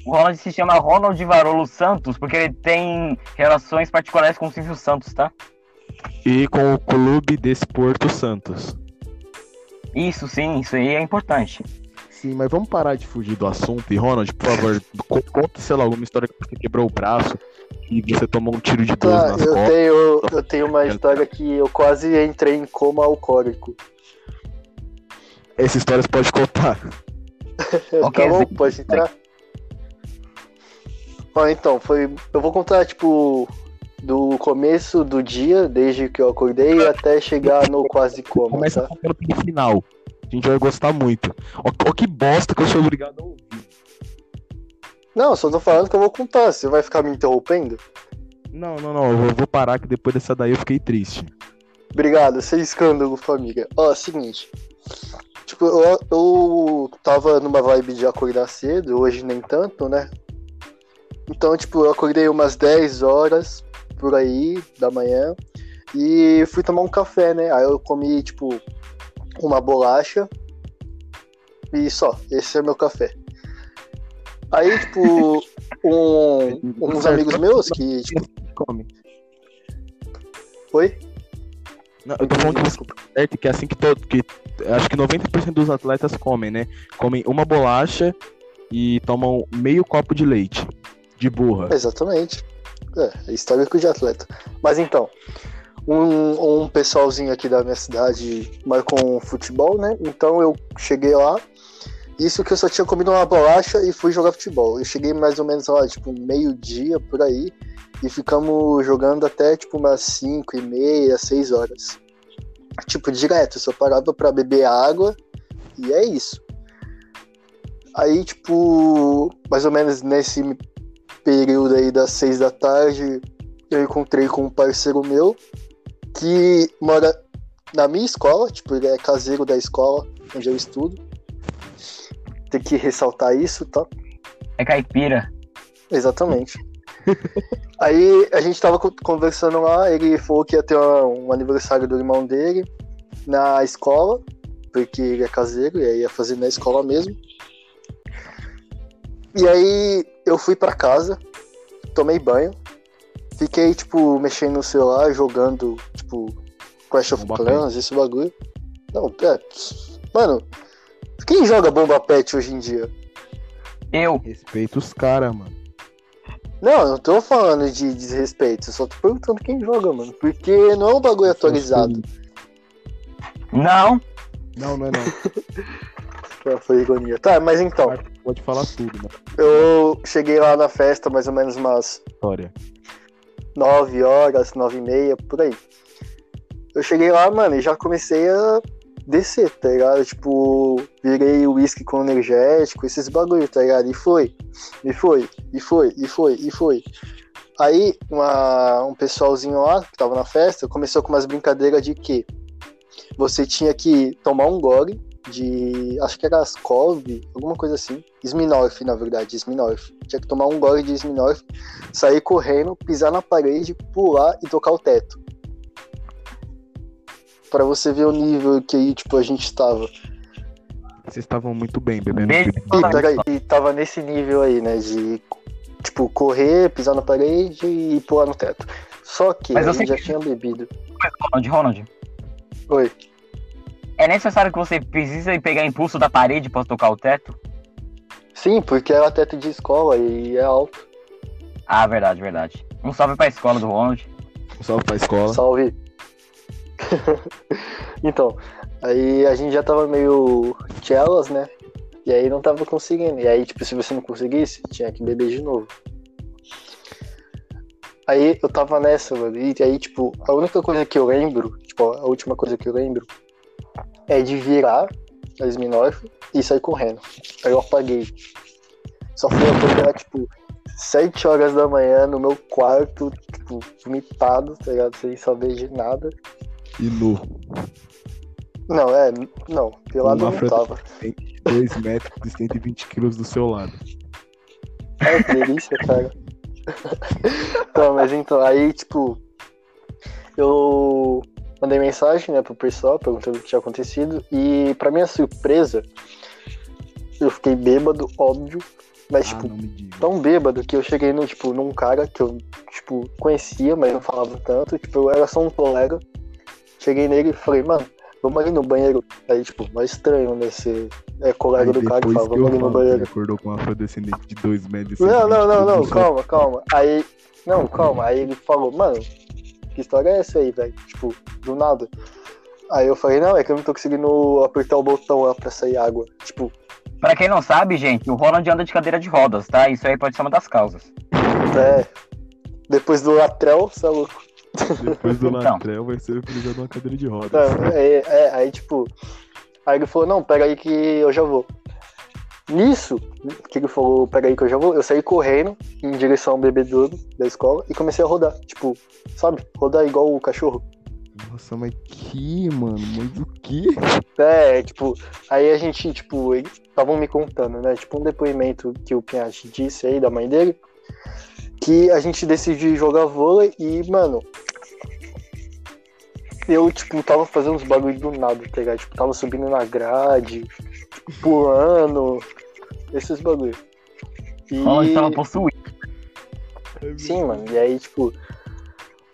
O Ronald se chama Ronald Varolo Santos, porque ele tem relações particulares com o Silvio Santos, tá? E com o Clube Desporto Santos. Isso sim, isso aí é importante. Sim, mas vamos parar de fugir do assunto. E Ronald, por favor, co- conta, sei lá, alguma história que você quebrou o braço e você tomou um tiro de 12 Tá, nas eu costas. tenho, eu tenho uma história que eu quase entrei em coma alcoólico. Essa história você pode contar. Ok, tá bom? Pode entrar? Ó, então, foi. Eu vou contar, tipo, do começo do dia, desde que eu acordei, até chegar no quase coma, Começa tá? pelo final. A gente vai gostar muito. Ó, ó que bosta que eu sou obrigado a ouvir. Não, só tô falando que eu vou contar. Você vai ficar me interrompendo? Não, não, não. Eu vou- vou parar que depois dessa daí eu fiquei triste. Obrigado, sem escândalo, família. Ó, seguinte. Tipo, eu, eu tava numa vibe de acordar cedo, hoje nem tanto, né? Então, tipo, eu acordei umas 10 horas por aí da manhã e fui tomar um café, né? Aí eu comi, tipo, uma bolacha e só. Esse é meu café. Aí, tipo, um- uns amigos meus que, tipo, Come. oi? Não, eu tô falando tá certo, que é assim que todo. Que, acho que 90% dos atletas comem, né? Comem uma bolacha e tomam meio copo de leite. De burra. Exatamente. É, histórico de atleta. Mas então, um, um pessoalzinho aqui da minha cidade marcou um futebol, né? Então eu cheguei lá. Isso que eu só tinha comido uma bolacha e fui jogar futebol. Eu cheguei mais ou menos lá, tipo, meio-dia por aí. E ficamos jogando até tipo umas 5 e meia, 6 horas. Tipo, direto, só parava pra beber água e é isso. Aí, tipo, mais ou menos nesse período aí das seis da tarde, eu encontrei com um parceiro meu que mora na minha escola, tipo, ele é caseiro da escola onde eu estudo. Tem que ressaltar isso, tá? É caipira. Exatamente. Aí a gente tava co- conversando lá, ele falou que ia ter um aniversário do irmão dele na escola, porque ele é caseiro e aí ia fazer na escola mesmo. E aí eu fui pra casa, tomei banho, fiquei, tipo, mexendo no celular, jogando, tipo, Clash of Bomba Clans, esse bagulho. Não, é. Mano, quem joga bomba pet hoje em dia? Eu. Respeita os caras, mano. Não, eu não tô falando de desrespeito, eu só tô perguntando quem joga, mano. Porque não é um bagulho atualizado. Não. Não, não é não. Foi ironia. Tá, mas então, Pode falar tudo, mano. eu cheguei lá na festa mais ou menos umas História. 9 horas, 9 e meia, por aí. Eu cheguei lá, mano, e já comecei a descer, tá ligado? Tipo, virei uísque com energético, esses bagulho, tá ligado? E foi, e foi, e foi, e foi, e foi. Aí, uma, um pessoalzinho lá, que tava na festa, começou com umas brincadeiras de que você tinha que tomar um gole de. Acho que era Ascov, alguma coisa assim. Smirnoff, na verdade, Smirnoff. Tinha que tomar um gole de Smirnoff, sair correndo, pisar na parede, pular e tocar o teto. Pra você ver o nível que tipo, a gente estava. Vocês estavam muito bem bebendo. Beijo. E, peraí, e tava nesse nível aí, né? De tipo, correr, pisar na parede e pular no teto. Só que Mas eu já tinha bebido. Ronald, Ronald. Oi. É necessário que você precisa ir pegar impulso da parede pra tocar o teto? Sim, porque era teto de escola e é alto. Ah, verdade, verdade. Um salve pra escola do Ronald. Um salve pra escola. Salve. então, aí a gente já tava meio chelas, né? E aí não tava conseguindo. E aí, tipo, se você não conseguisse, tinha que beber de novo. Aí eu tava nessa, mano. E aí, tipo, a única coisa que eu lembro, tipo, a última coisa que eu lembro é de virar a Smirnoff e sair correndo. Aí eu apaguei. Só fui acordar, tipo, 7 horas da manhã no meu quarto, tipo, vomitado, tá ligado? Sem saber de nada. E nu. Não, é, não, pelado não tava. 2 metros e 120 quilos do seu lado. Ai, que delícia, cara. Então, mas então, aí, tipo, eu mandei mensagem, né, pro pessoal, perguntando o que tinha acontecido, e pra minha surpresa, eu fiquei bêbado, óbvio, mas, ah, tipo, tão bêbado que eu cheguei no, tipo, num cara que eu, tipo, conhecia, mas não falava tanto, tipo, eu era só um colega, cheguei nele e falei, mano, vamos ali no banheiro. Aí, tipo, mais estranho, né, ser é, colega Aí do cara que depois fala, vamos ali no que ele banheiro. acordou com uma afrodescendente de 2 metros e Não, 120 não, não, não, calma, calma. Aí, não, calma. Aí ele falou, mano, que história é essa aí, velho? Tipo, do nada. Aí eu falei, não, é que eu não tô conseguindo apertar o botão lá pra sair água. Tipo, Pra quem não sabe, gente, o Ronald anda de cadeira de rodas, tá? Isso aí pode ser uma das causas. é. Depois do latrel, você é louco. Depois do Então. latrel vai ser utilizado uma cadeira de rodas. Não, é, é, aí, tipo. Aí ele falou, não, pega aí que eu já vou. Nisso, que ele falou, pega aí que eu já vou, eu saí correndo em direção ao bebedouro da escola e comecei a rodar. Tipo, sabe? Rodar igual o cachorro. Nossa, mas que, mano? Mas o que? É, tipo, aí a gente, tipo, estavam me contando, né? Tipo, um depoimento que o Pinhatti disse aí da mãe dele, que a gente decidiu jogar vôlei e, mano, eu, tipo, tava fazendo uns bagulho do nada, tá ligado? Tipo, tava subindo na grade, tipo, pulando, esses bagulho. E... O Ronald tava possuído. Sim, mano. E aí, tipo,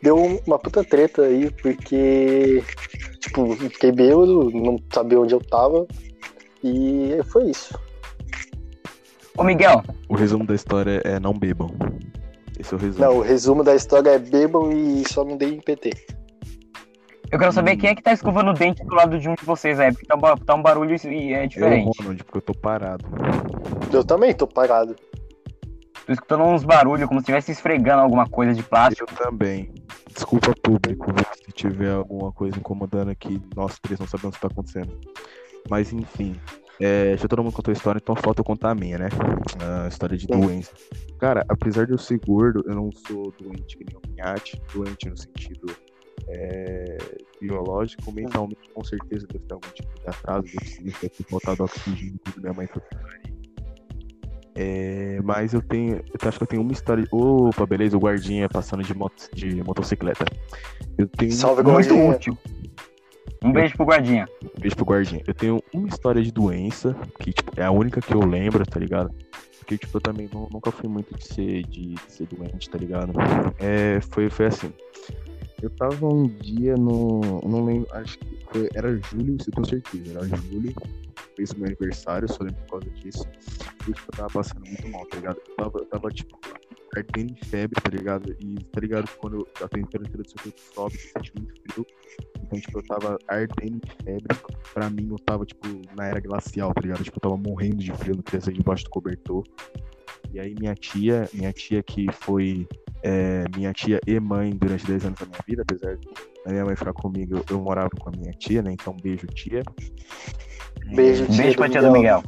deu uma puta treta aí, porque, tipo, fiquei bêbado, não sabia onde eu tava. E foi isso. Ô, Miguel, O resumo da história é não bebam. Esse é o resumo. Não, o resumo da história é bebam e só não dei em PT. eu quero saber quem é que tá escovando o dente do lado de um de vocês aí, porque tá um, tá um barulho e é Eu, diferente. Ronald, porque eu tô parado. Eu também tô parado. Tô escutando uns barulhos, como se estivesse esfregando alguma coisa de plástico. Eu também. Desculpa, público, se tiver alguma coisa incomodando aqui, nós três não sabemos o que tá acontecendo. Mas enfim, é, já todo mundo contou a história, então falta eu contar a minha, né? A história de Sim. doença. Cara, apesar de eu ser gordo, eu não sou doente que nem o Pinhate, doente no sentido é, biológico, mentalmente com certeza deve ter algum tipo de atraso, deve ter faltado oxigênio quando minha mãe foi. É, mas eu tenho, eu acho que eu tenho uma história. Opa, beleza, o guardinha passando de, moto, de motocicleta. Eu tenho Salve, Muito Gordinha. útil. Um beijo pro guardinha. um beijo pro guardinha. Eu tenho uma história de doença, que tipo, é a única que eu lembro, tá ligado? Porque, tipo, eu também nu- nunca fui muito de ser, de, de ser doente, tá ligado? É, foi, foi assim. Eu tava um dia no. Não lembro, acho que foi, era julho, se eu tenho certeza, era julho. Fez o meu aniversário, só lembro por causa disso. E tipo, eu tava passando muito mal, tá ligado? Eu tava, eu tava tipo, ardendo em febre, tá ligado? E tá ligado quando a temperatura do seu corpo sobe, você sente muito frio. Então, tipo, eu tava ardendo em febre. Pra mim, eu tava, tipo, na era glacial, tá ligado? Tipo, eu tava morrendo de frio, não queria sair debaixo do cobertor. E aí minha tia, minha tia que foi é, minha tia e mãe durante 10 anos da minha vida, apesar da minha mãe ficar comigo, eu, eu morava com a minha tia, né? Então, beijo, tia. Beijo, tia. Beijo pra tia do Miguel.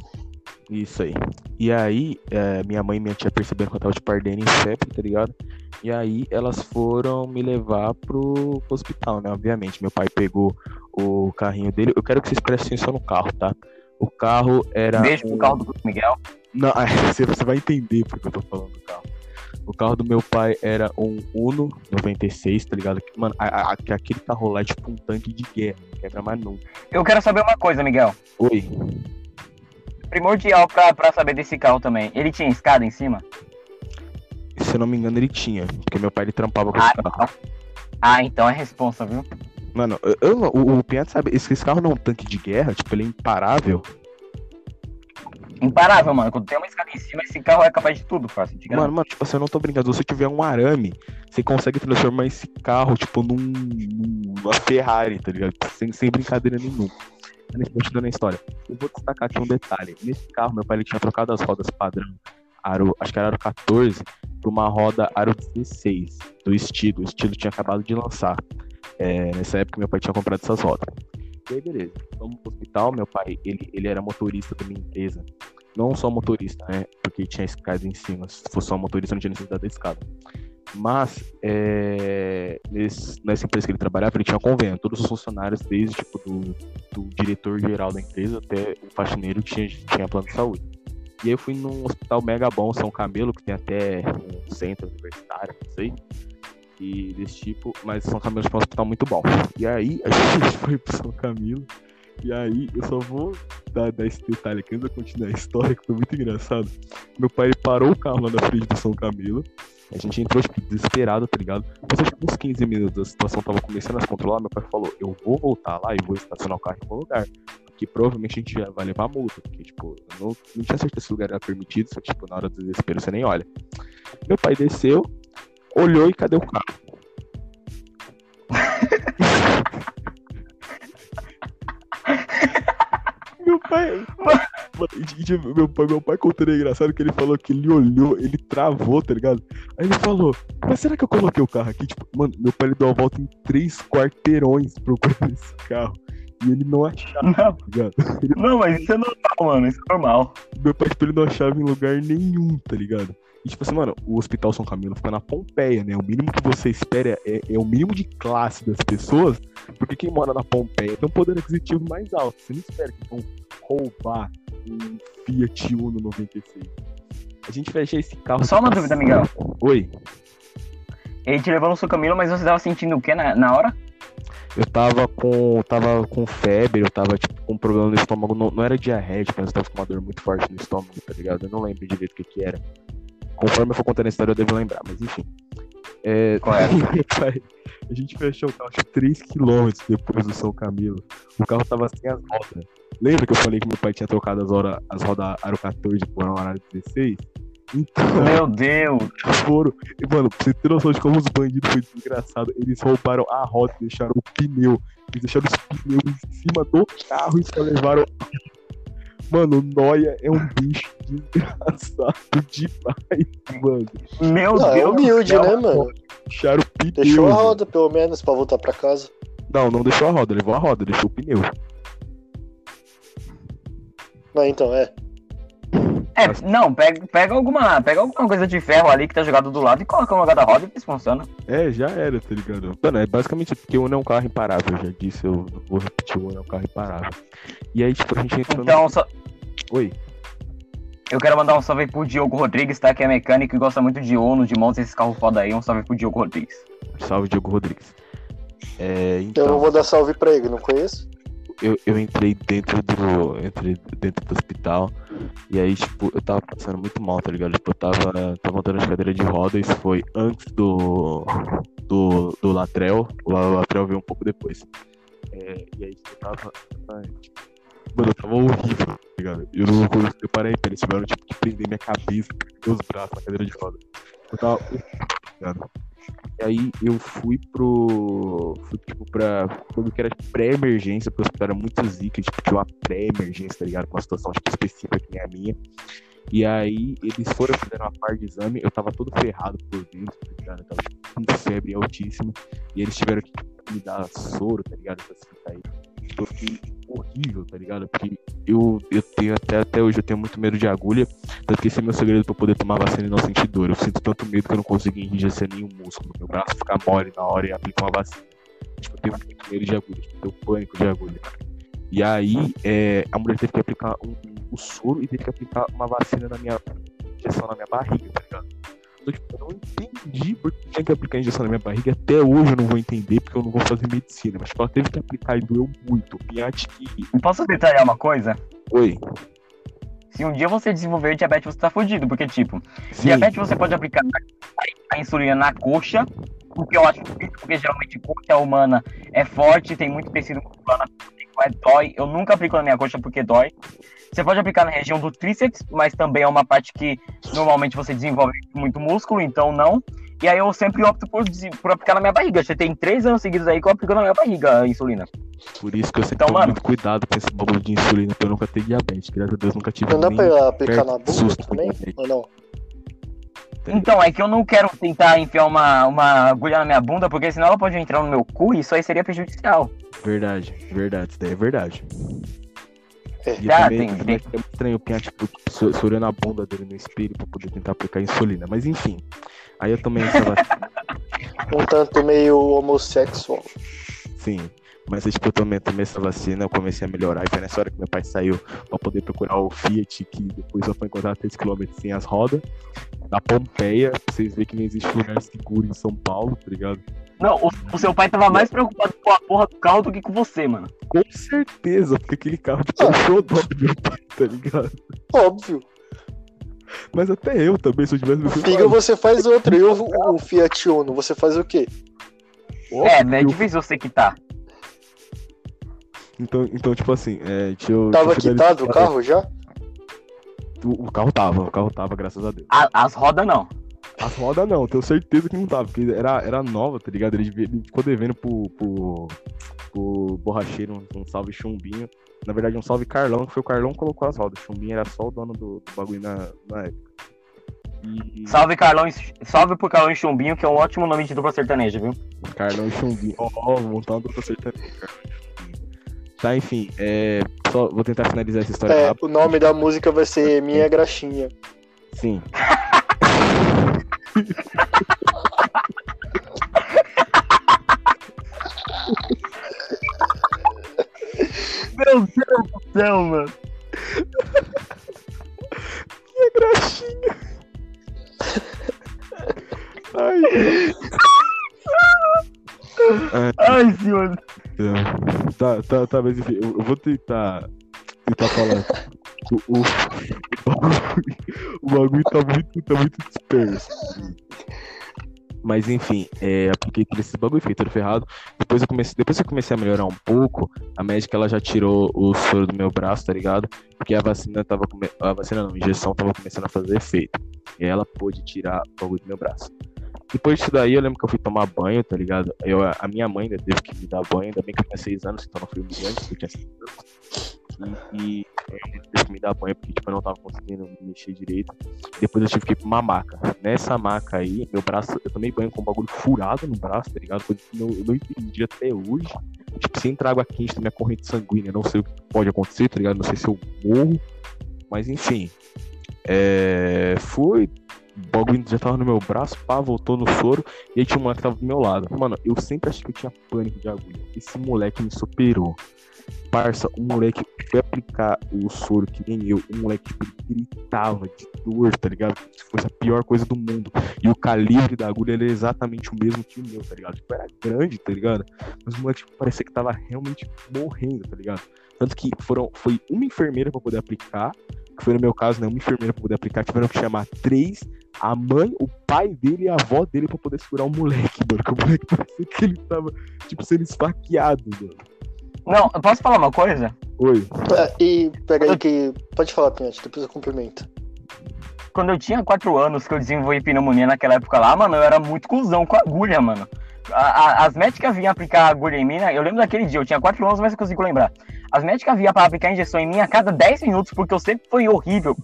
Isso aí. E aí, é, minha mãe e minha tia perceberam que eu tava tipo ardendo em febre, tá ligado? E aí elas foram me levar pro, pro hospital, né? Obviamente. Meu pai pegou o carrinho dele. Eu quero que vocês prestem atenção no carro, tá? O carro era. Beijo um... pro carro do Miguel. Não, você, você vai entender porque eu tô falando do carro. O carro do meu pai era um Uno 96, tá ligado? Mano, a, a, aquele carro lá é tipo um tanque de guerra, quebra mais nunca. Eu quero saber uma coisa, Miguel. Oi. Primordial pra, pra saber desse carro também. Ele tinha escada em cima? Se eu não me engano, ele tinha, porque meu pai ele trampava com Ah, esse carro. então. Ah, então é responsa, viu? Mano, eu, eu o, o Pinhato sabe, esse, esse carro não é um tanque de guerra, tipo, ele é imparável. Imparável, mano. Quando tem uma escada em cima, esse carro é capaz de tudo, fácil. Diga Mano, mano, tipo assim, eu não tô brincando. Se você tiver um arame, você consegue transformar esse carro, tipo, num, num- numa Ferrari, tá ligado? Sem, sem brincadeira nenhuma. Continuando a história. Eu vou destacar aqui um detalhe. Nesse carro, meu pai ele tinha trocado as rodas padrão, aro, acho que era aro 14, por uma roda aro 16, do estilo. O estilo tinha acabado de lançar. É, nessa época, meu pai tinha comprado essas rodas. E aí, beleza. Vamos pro hospital. Meu pai, ele, ele era motorista da minha empresa. Não só motorista, né? Porque tinha escada em cima. Se fosse só motorista, não tinha necessidade da escada. Mas, é, nesse- nessa empresa que ele trabalhava, ele tinha convênio. Todos os funcionários, desde tipo, do, do diretor geral da empresa até o faxineiro, tinha, tinha plano de saúde. E aí eu fui num hospital mega bom, São Camilo, que tem até um centro universitário, não sei. E desse tipo, mas São Camilo é um hospital muito bom. E aí a gente foi pro São Camilo. E aí eu só vou dar, dar esse detalhe aqui antes de continuar a história, que foi muito engraçado. Meu pai parou o carro lá na frente do São Camilo. A gente entrou, tipo, desesperado, tá ligado? Passou tipo uns 15 minutos, a situação tava começando a se controlar. Meu pai falou: Eu vou voltar lá e vou estacionar o carro em algum lugar. Porque provavelmente a gente vai levar multa. Porque, tipo, eu não, não tinha certeza se o lugar era permitido, só que, tipo, na hora do desespero você nem olha. Meu pai desceu, olhou e cadê o carro? meu pai. Meu pai, meu pai contando é engraçado que ele falou que ele olhou, ele travou, tá ligado? Aí ele falou, mas será que eu coloquei o carro aqui? Tipo, mano, meu pai ele deu a volta em três quarteirões procurando esse carro. E ele não achava, Não, tá ligado? Ele- não, mas isso é normal, mano. Isso é normal. meu pai, tipo, ele não achava em lugar nenhum, tá ligado? E tipo assim, mano, o Hospital São Camilo fica na Pompeia, né? O mínimo que você espera é, é o mínimo de classe das pessoas, porque quem mora na Pompeia tem um poder aquisitivo mais alto. Você não espera que vão roubar um Fiat Uno 96. A gente fecha esse carro. Só uma dúvida, Miguel. Oi, Ele te levou no seu caminho, mas você tava sentindo o que na, na hora? eu tava com. tava com febre, eu tava tipo com problema no estômago. Não, não era diarrético, mas eu tava com uma dor muito forte no estômago, tá ligado? Eu não lembro direito o que, que era. Conforme eu for contando a história, eu devo lembrar, mas enfim. É, pai, a gente fechou o carro acho, 3km depois do São Camilo. O carro tava sem as rodas. Lembra que eu falei que meu pai tinha trocado as, horas, as rodas aro 14 por uma aro 16? Então, Meu Deus. foram. E, mano, pra você ter noção de como os bandidos foi desgraçado, eles roubaram a roda e deixaram o pneu. Eles deixaram os pneus em cima do carro e só levaram. Mano, o Noia é um bicho desgraçado demais, mano. Meu Não, é Deus. do humilde, céu. né, mano? Deixaram o pneu. Deixou a mano. roda, pelo menos, pra voltar pra casa. Não, não deixou a roda, levou a roda, deixou o pneu. Mas então, é. É, não, pega, pega, alguma, pega alguma coisa de ferro ali que tá jogado do lado e coloca no lugar da roda e isso funciona. É, já era, tá ligado? Mano, é basicamente porque o Uno é um carro imparável, eu já disse, eu não vou repetir, o Uno é um carro imparável. E aí, tipo, a gente entrou Então, só, no... Oi. eu quero mandar um salve pro Diogo Rodrigues, tá? Que é mecânico e gosta muito de Uno, de montes, esses carros foda aí. Um salve pro Diogo Rodrigues. Salve, Diego Rodrigues. É, Eu então... não vou dar salve pra ele, não conheço. Eu, eu entrei dentro do. Entrei dentro do hospital. E aí, tipo, eu tava passando muito mal, tá ligado? Tipo, eu tava, tava montando de cadeira de roda, isso foi antes do. do, do Latrel. O La- Latrel veio um pouco depois. É, e aí, tipo, eu tava. Mano, eu tava horrível, tá ligado? Eu não eu parei, eles tiveram tipo que prender minha cabeça, meus braços na cadeira de roda. Eu tava tá ligado? E aí eu fui pro. Fui tipo pra. Quando que era pré-emergência, porque o hospital era muito zica, tipo, tinha uma pré-emergência, tá ligado? Com uma situação tipo, específica que nem a minha. E aí eles foram fazer uma par de exame, eu tava todo ferrado por dentro, tá ligado? Eu tava tipo, com febre altíssima. E eles tiveram que me dar soro, tá ligado? Essas fitas aí. Eu fiquei horrível, tá ligado? Porque eu, eu tenho até, até hoje eu tenho muito medo de agulha. Tanto que esse é meu segredo pra poder tomar vacina e não sentir dor. Eu sinto tanto medo que eu não consigo enrijecer nenhum músculo. Meu braço fica mole na hora e aplica uma vacina. Tipo, eu tenho muito medo de agulha, tipo, eu tenho pânico de agulha. E aí, é, a mulher teve que aplicar um, o soro e teve que aplicar uma vacina na minha injeção na minha barriga, tá Então, tipo, eu não entendi porque tinha que aplicar a injeção na minha barriga. Até hoje eu não vou entender porque eu não vou fazer medicina. Mas tipo, ela teve que aplicar e doeu muito. Pinhate que. Posso detalhar uma coisa? Oi. Se um dia você desenvolver diabetes, você tá fudido. Porque, tipo, Sim. diabetes você pode aplicar a insulina na coxa, o que eu acho difícil, porque geralmente coxa humana é forte, tem muito tecido muscular na é dói. Eu nunca aplico na minha coxa porque dói. Você pode aplicar na região do tríceps, mas também é uma parte que normalmente você desenvolve muito músculo, então não. E aí eu sempre opto por, por aplicar na minha barriga. Já tem três anos seguidos aí que eu aplico na minha barriga a insulina. Por isso que eu sempre Então, tomo mano. muito cuidado com esse bagulho de insulina, pra eu nunca ter diabetes. Graças a Deus nunca tive Não dá nem pra aplicar na bunda susto também? Ou não? Então, é que eu não quero tentar enfiar uma, uma agulha na minha bunda, porque senão ela pode entrar no meu cu e isso aí seria prejudicial. Verdade, verdade, isso daí é verdade. É. E Ah, também, tem- também é estranho o Pinha, tipo, so- sorando a bunda dele no espelho pra poder tentar aplicar insulina. Mas enfim. Aí eu tomei essa vacina. Um tanto meio homossexual. Sim. Mas tipo, eu tomei, tomei essa vacina, eu comecei a melhorar. E foi nessa hora que meu pai saiu pra poder procurar o Fiat, que depois só foi encontrar 3km sem as rodas. Na Pompeia, pra vocês verem que não existe lugar seguro em São Paulo, tá ligado? Não, o, o seu pai tava mais preocupado com a porra do carro do que com você, mano. Com certeza, porque aquele carro tipo, é um xodó do meu pai, tá ligado? Óbvio. Mas até eu também, se eu tivesse meu filho. Figa você faz outro. E o, o Fiat Uno, você faz o quê? É, né? É difícil você quitar. Então, então, tipo assim, é, deixa eu. Tava deixa eu quitado o carro já? O, o carro tava, o carro tava, graças a Deus. A- as rodas não. As rodas não, tenho certeza que não tava, porque era, era nova, tá ligado? Ele, ele ficou devendo pro, pro, pro borracheiro um, um salve chumbinho. Na verdade, um salve Carlão, que foi o Carlão que colocou as rodas. Chumbinho era só o dono do, do bagulho na, na época. E Salve Carlão, e- salve pro Carlão e Chumbinho, que é um ótimo nome de dupla sertaneja, viu? Carlão e Chumbinho. Ó, montar uma dupla sertaneja. Tá, enfim, é, só vou tentar finalizar essa história É, rápido. o nome da música vai ser Minha Graxinha. Sim. Meu Deus do céu, mano. graxinha. Ai, Ai, senhor. Deus. Tá, tá, tá, mas enfim, eu, vou tentar, tentar falar. O, o, o, bagulho, tá muito, tá muito disperso. Mas enfim, é, apliquei todo esse bagulho, fiquei todo ferrado. Depois eu comecei, depois eu comecei a melhorar um pouco, a médica ela já tirou o soro do meu braço, tá ligado? Porque a vacina tava a vacina não, a injeção tava começando a fazer efeito. E ela pôde tirar o bagulho do meu braço. Depois disso daí, eu lembro que eu fui tomar banho, tá ligado? Eu, a minha mãe ainda teve que me dar banho, ainda bem que eu tinha 6 anos, então não fui humilhante, porque eu tinha 6 anos. E, e teve que me dar banho, porque tipo, eu não tava conseguindo me mexer direito. Depois eu tive que ir pra uma maca. Nessa maca aí, meu braço, eu tomei banho com um bagulho furado no braço, tá ligado? Coisa que eu, eu não entendi até hoje. Tipo, se entrar água quente na minha corrente sanguínea, não sei o que pode acontecer, tá ligado? Não sei se eu morro. Mas enfim. É... Fui. O bagulho já tava no meu braço, pá, voltou no soro. E aí tinha um moleque que tava do meu lado. Mano, eu sempre achei que eu tinha pânico de agulha. Esse moleque me superou. Parça, um moleque foi aplicar o soro que nem eu. Um moleque tipo, gritava de dor, tá ligado? Como se fosse a pior coisa do mundo. E o calibre da agulha era exatamente o mesmo que o meu, tá ligado? Tipo, era grande, tá ligado? Mas o moleque tipo, parecia que tava realmente morrendo, tá ligado? Tanto que foram, foi uma enfermeira pra poder aplicar, que foi no meu caso, né? Uma enfermeira pra poder aplicar, tiveram que chamar três, a mãe, o pai dele e a avó dele pra poder segurar o moleque, mano. Que o moleque parecia que ele tava, tipo, sendo esfaqueado, mano. Não, eu posso falar uma coisa? Oi. Ah, E pega aí que. Pode falar, Pinhate, depois eu cumprimento. Quando eu tinha 4 anos que eu desenvolvi pneumonia naquela época lá, mano, eu era muito cuzão com a agulha, mano. A- a- as médicas vinham aplicar agulha em mim, né? Eu lembro daquele dia, eu tinha 4 anos, mas eu consigo lembrar. As médicas vinham pra aplicar injeção em mim a cada 10 minutos, porque eu sempre fui horrível.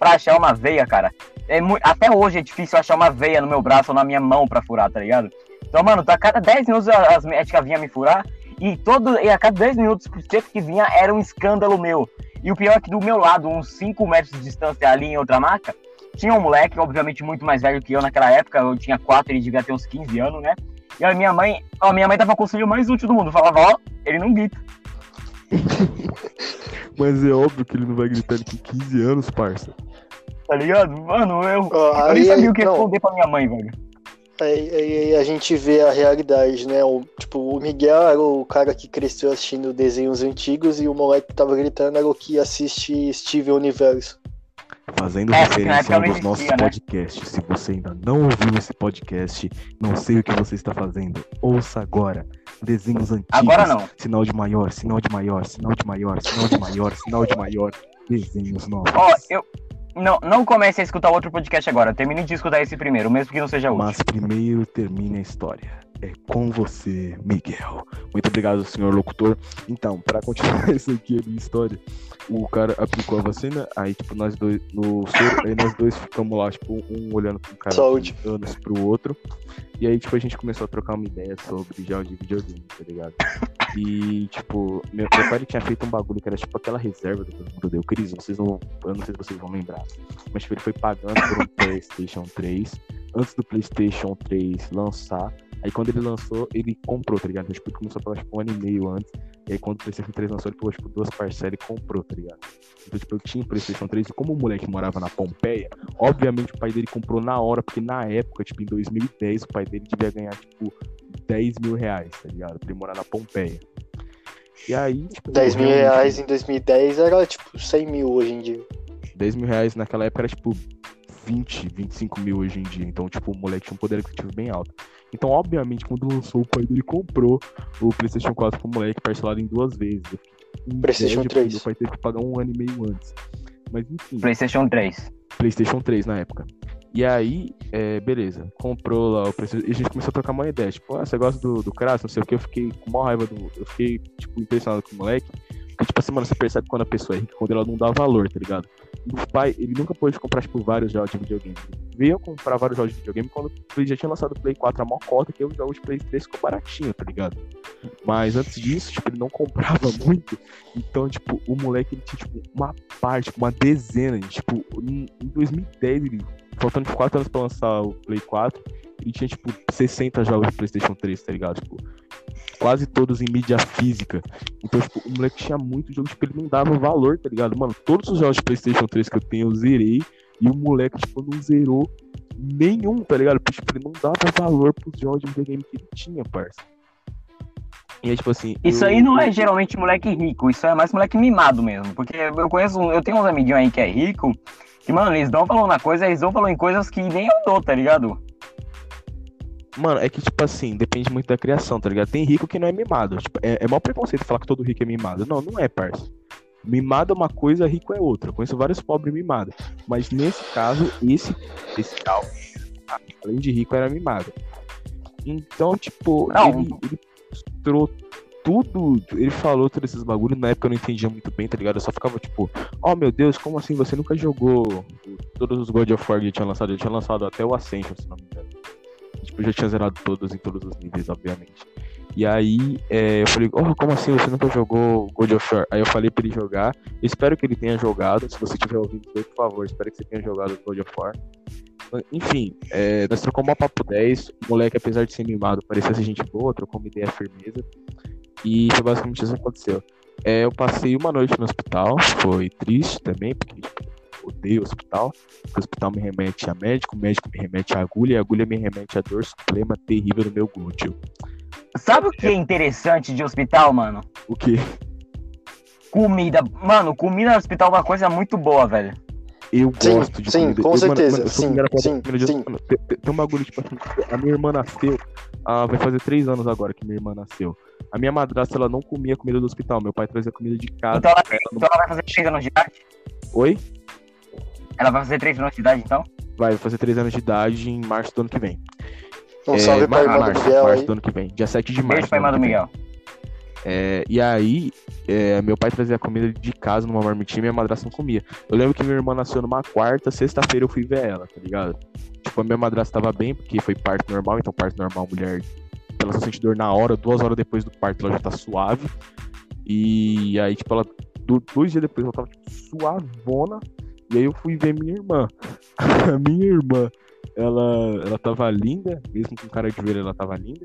pra achar uma veia, cara. É Até hoje é difícil achar uma veia no meu braço ou na minha mão pra furar, tá ligado? Então, mano, tá a cada 10 minutos as médicas vinham me furar. E, todo, e a cada 10 minutos, sempre que vinha, era um escândalo meu. E o pior é que do meu lado, uns 5 metros de distância ali em outra maca, tinha um moleque, obviamente muito mais velho que eu naquela época, eu tinha 4, ele devia ter uns 15 anos, né? E a minha mãe, a minha mãe tava com o conselho mais útil do mundo, falava, ó, ele não grita. Mas é óbvio que ele não vai gritar ele com 15 anos, parça. Tá ligado? Mano, eu, Ó, eu nem aí- sabia o que não. responder pra minha mãe, velho. Aí, aí- aí a gente vê a realidade, né? O, tipo, o Miguel era o cara que cresceu assistindo desenhos antigos e o moleque que tava gritando era o que assiste Steven Universo. Fazendo É, referência época a um não dos nossos né? podcasts. Se você ainda não ouviu esse podcast, não sei o que você está fazendo. Ouça agora. Desenhos antigos. Agora não. Sinal de maior, sinal de maior, sinal de maior, sinal de maior, sinal de maior. Desenhos novos. Ó, eu. Não, não comece a escutar outro podcast agora. Termine de escutar esse primeiro, mesmo que não seja útil. Mas primeiro termine a história. É com você, Miguel. Muito obrigado, senhor locutor. Então, pra continuar isso aqui, a minha história, o cara aplicou a vacina, aí, tipo, nós dois, no soro, aí nós dois ficamos lá, tipo, um olhando pro cara Saúde. de anos pro outro. E aí, tipo, a gente começou a trocar uma ideia sobre jogos de videogame, tá ligado? E, tipo, meu, meu pai tinha feito um bagulho que era tipo aquela reserva do mundo deu. Cris, vocês não. Eu não sei se vocês vão lembrar. Mas tipo, ele foi pagando por um Playstation 3 antes do Playstation 3 lançar. Aí quando ele lançou, ele comprou, tá ligado? Então, tipo, ele começou a pagar tipo um ano e meio antes. E aí quando o Playstation 3 lançou, ele pegou tipo duas parcelas e comprou, tá ligado? Então, tipo, eu tinha o Playstation 3 e como o moleque morava na Pompeia, obviamente o pai dele comprou na hora, porque na época, tipo, em 2010, o pai dele devia ganhar, tipo, 10 mil reais, tá ligado? Pra ele morar na Pompeia. E aí, tipo, 10 mil reais em 2010 era tipo 100 mil hoje em dia. 10 mil reais naquela época era tipo 20, 25 mil hoje em dia. Então, tipo, o moleque tinha um poder aquisitivo bem alto. Então, obviamente, quando lançou, o pai dele comprou o PlayStation 4 pro moleque parcelado em duas vezes. Com PlayStation inveja, porque 3. Meu pai teve que pagar um ano e meio antes. Mas enfim, PlayStation 3. PlayStation 3 na época. E aí, é, beleza, comprou lá o PlayStation. E a gente começou a trocar uma ideia. Tipo, ah, você gosta do, do Crash? Não sei o que. Eu fiquei com maior raiva do. Eu fiquei, tipo, impressionado com o moleque. Porque, tipo assim, mano, você percebe quando a pessoa é rica, quando ela não dá valor, tá ligado? O pai, ele nunca pôde comprar, tipo, vários jogos de videogame. Veio comprar vários jogos de videogame quando ele já tinha lançado o Play 4 a mó cota, que os jogos de Play 3 ficou baratinho, tá ligado? Mas antes disso, tipo, ele não comprava muito. Então, tipo, o moleque, ele tinha, tipo, uma parte, uma dezena. de, Tipo, em, em 2010, ele, faltando 4 anos pra lançar o Play 4, ele tinha, tipo, 60 jogos de PlayStation 3, tá ligado? Tipo, quase todos em mídia física. Então, tipo, o moleque tinha muito jogo, tipo, ele não dava valor, tá ligado? Mano, todos os jogos de PlayStation 3 que eu tenho, eu zerei. E o moleque, tipo, não zerou nenhum, tá ligado? Porque, tipo, ele não dava valor pros jogos de videogame que ele tinha, parça. E aí, tipo assim. Isso eu- aí não é geralmente moleque rico, isso é mais moleque mimado mesmo. Porque eu conheço, eu tenho uns amiguinhos aí que é rico, que, mano, eles dão valor na coisa, eles dão valor em coisas que nem eu dou, tá ligado? Mano, é que, tipo assim, depende muito da criação, tá ligado? Tem rico que não é mimado. Tipo, é, é mau preconceito falar que todo rico é mimado. Não, não é, parça. Mimado é uma coisa, rico é outra. Eu conheço vários pobres mimados. Mas nesse caso, esse, esse tal, além de rico, era mimado. Então, tipo, Não. ele, ele mostrou tudo, ele falou todos esses bagulhos, na época eu não entendia muito bem, tá ligado? Eu só ficava tipo, oh meu Deus, como assim? Você nunca jogou todos os God of War que tinha lançado? Ele tinha lançado até o Ascension, se não me engano. Tipo, eu já tinha zerado todos em todos os níveis, obviamente. E aí, é, eu falei, oh, como assim? Você nunca jogou God of War? Aí eu falei pra ele jogar. Espero que ele tenha jogado. Se você estiver ouvindo por favor, espero que você tenha jogado God of War. Enfim, é, nós trocamos uma papo 10. O moleque, apesar de ser mimado, parecia ser gente boa, trocou uma ideia firmeza. E foi basicamente isso que aconteceu. É, eu passei uma noite no hospital, foi triste também, porque tipo, eu odeio o hospital. Porque o hospital me remete a médico, o médico me remete a agulha, e a agulha me remete a dor suprema terrível no meu glúteo. Sabe o que é interessante de hospital, mano? O que? Comida. Mano, comida no hospital é uma coisa muito boa, velho. Eu Sim, gosto de sim, comida. com eu, certeza, sou sim, falar sim, de- sim. mano, tem, tem- um bagulho, tipo assim, a minha irmã nasceu, ah, vai fazer três anos agora que minha irmã nasceu. A minha madrasta, ela não comia comida do hospital, meu pai trazia comida de casa. Então ela, então ela vai fazer 3 anos de idade? Oi? Ela vai fazer 3 anos de idade, então? Vai fazer três anos de idade em março do ano que vem. Um É, salve pra irmã do março, Miguel março aí. do ano que vem. Dia 7 de março. Beijo pra do irmã do. Miguel. É, e aí, é, meu pai trazia comida de casa numa marmitinha e minha madrasta não comia. Eu lembro que minha irmã nasceu numa quarta, sexta-feira eu fui ver ela, tá ligado? Tipo, a minha madrasta tava bem, porque foi parto normal, então parto normal, mulher, ela só sente dor na hora, duas horas depois do parto ela já tá suave. E aí, tipo, ela, dois dias depois ela tava tipo, suavona. E aí eu fui ver minha irmã. a minha irmã, ela, ela tava linda, mesmo com cara de ver ela tava linda.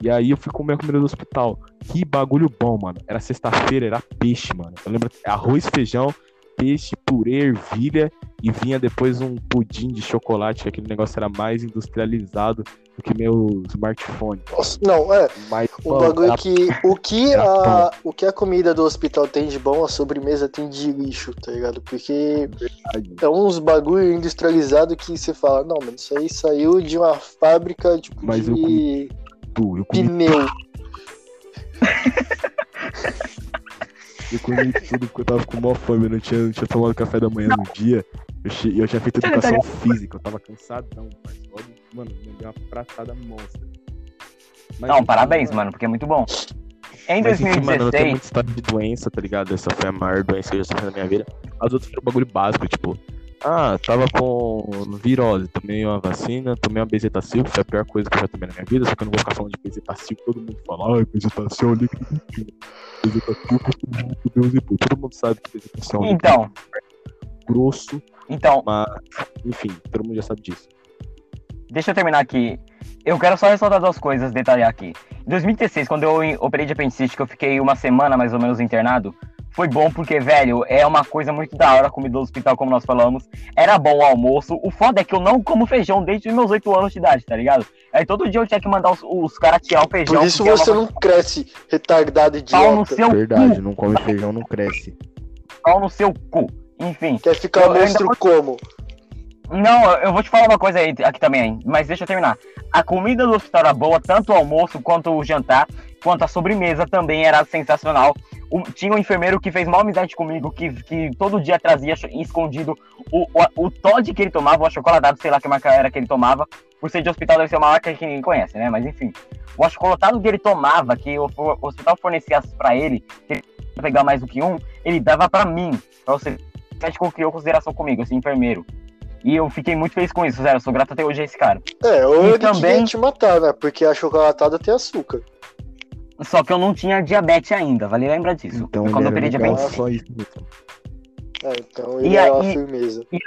E aí eu fui comer a comida do hospital. Que bagulho bom, mano. Era sexta-feira, era peixe, mano. Eu lembro arroz, feijão, peixe, purê, ervilha e vinha depois um pudim de chocolate, que aquele negócio era mais industrializado do que meu smartphone. Nossa, não, é. Mas, o mano, bagulho era... que o que a o que a comida do hospital tem de bom, a sobremesa tem de lixo, tá ligado? Porque Verdade. é uns bagulho industrializado que você fala, não, mano, isso aí saiu de uma fábrica tipo Mas de eu tudo. Eu comi Pneu. eu comi tudo porque eu tava com maior fome, eu não tinha, não tinha tomado café da manhã no dia. Eu, eu tinha feito educação física, eu tava cansadão, mas mano, me deu uma pratada monstra. Mas, não, parabéns, mano, porque é muito bom. Em mas, 2016. Enfim, mano, eu tenho muita história de doença, tá ligado? Essa foi a maior doença que eu já sofri na minha vida. As outras foram bagulho básico, tipo, ah, tava com virose, tomei uma vacina, tomei uma bezetacil, que foi a pior coisa que eu já tomei na minha vida, só que eu não vou ficar falando de bezetacil, todo mundo fala, ah, bezetacil é líquido mentira. Bezetacil muito Deus e Todo mundo sabe que bezetacil é um então, grosso, então, mas, enfim, todo mundo já sabe disso. Deixa eu terminar aqui. Eu quero só ressaltar duas coisas, detalhar aqui. Em 2016, quando eu operei de apendicite, que eu fiquei uma semana mais ou menos internado, foi bom porque, velho, é uma coisa muito da hora a comida do hospital, como nós falamos. Era bom o almoço. O foda é que eu não como feijão desde os meus 8 anos de idade, tá ligado? Aí todo dia eu tinha que mandar os, os caras tirar o feijão. Por isso você é uma... não cresce, retardado idiota. Pau no seu Verdade, cu. não come feijão, não cresce. Pau no seu cu. Enfim. Quer ficar eu, monstro ainda... como? Não, eu vou te falar uma coisa aí, aqui também, mas deixa eu terminar. A comida do hospital era boa, tanto o almoço quanto o jantar, quanto a sobremesa também era sensacional o, tinha um enfermeiro que fez mal amizade comigo, que, que todo dia trazia escondido o, o, o Todd que ele tomava, o achocolatado, sei lá que marca era que ele tomava. Por ser de hospital, deve ser uma marca que ninguém conhece, né? Mas enfim. O achocolatado que ele tomava, que o, o hospital fornecia para ele, que ele pegar mais do que um, ele dava para mim. Pra você, médico criou consideração comigo, esse enfermeiro. E eu fiquei muito feliz com isso, sério. Eu sou grato até hoje a esse cara. É, ou e ele também te matar, né? Porque a chocolatada tem açúcar. Só que eu não tinha diabetes ainda, vale lembrar disso. Então, quando eu operei diabetes. Só isso É, então ele e é uma firmeza. E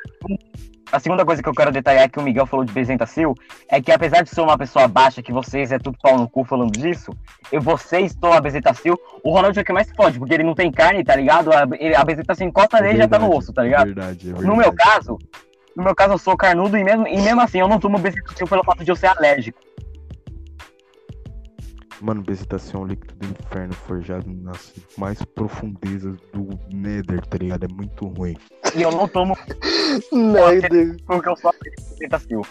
a segunda coisa que eu quero detalhar que o Miguel falou de Bezentacil é que apesar de ser uma pessoa baixa, que vocês é tudo pau no cu falando disso, e vocês tomam Bezentacil, o Ronald é que mais fode, porque ele não tem carne, tá ligado? A, a Bezentacil encosta é nele e já tá no osso, tá ligado? Verdade, é verdade. No meu caso, no meu caso eu sou carnudo e mesmo, e mesmo assim eu não tomo Bezentacil pelo fato de eu ser alérgico. Mano, Bezitação é um líquido do inferno forjado nas mais profundezas do Nether, tá ligado? É muito ruim. E eu não tomo. Nether. Porque eu sou Bezitação.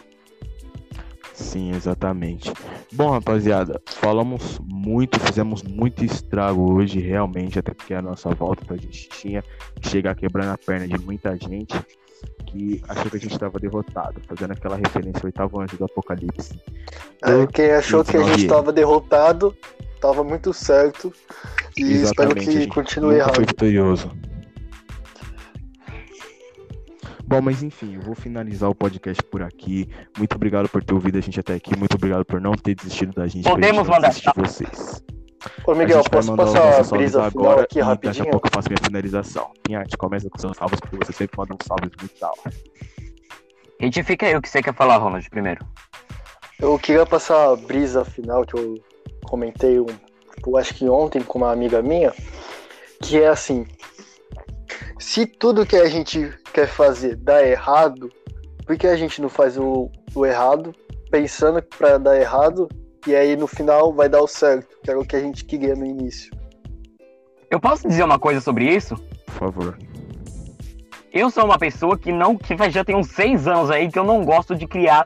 Sim, exatamente. Bom, rapaziada, falamos muito, fizemos muito estrago hoje, realmente, até porque a nossa volta então a gente tinha que chegar quebrando a perna de muita gente que achou que a gente estava derrotado, fazendo aquela referência ao oitavo anjo do Apocalipse. É, quem achou que a gente estava derrotado, estava muito certo. E Exatamente, espero que continue errado. Foi vitorioso. Bom, mas enfim, eu vou finalizar o podcast por aqui. Muito obrigado por ter ouvido a gente até aqui. Muito obrigado por não ter desistido da gente. Podemos mandar. De vocês. Ô Miguel, posso passar a brisa agora aqui rapidinho? Daqui a pouco eu faço minha finalização. Pinhate, começa com seus salvos, porque você sempre manda um salve muito tal. Retifica aí o que você quer falar, Ronald, primeiro. Eu queria passar a brisa final que eu comentei, um, tipo, acho que ontem com uma amiga minha, que é assim, se tudo que a gente quer fazer dá errado, por que a gente não faz o, o errado pensando para dar errado e aí no final vai dar o certo, que era o que a gente queria no início. Eu posso dizer uma coisa sobre isso? Por favor. Eu sou uma pessoa que não que já tem uns seis anos aí que eu não gosto de criar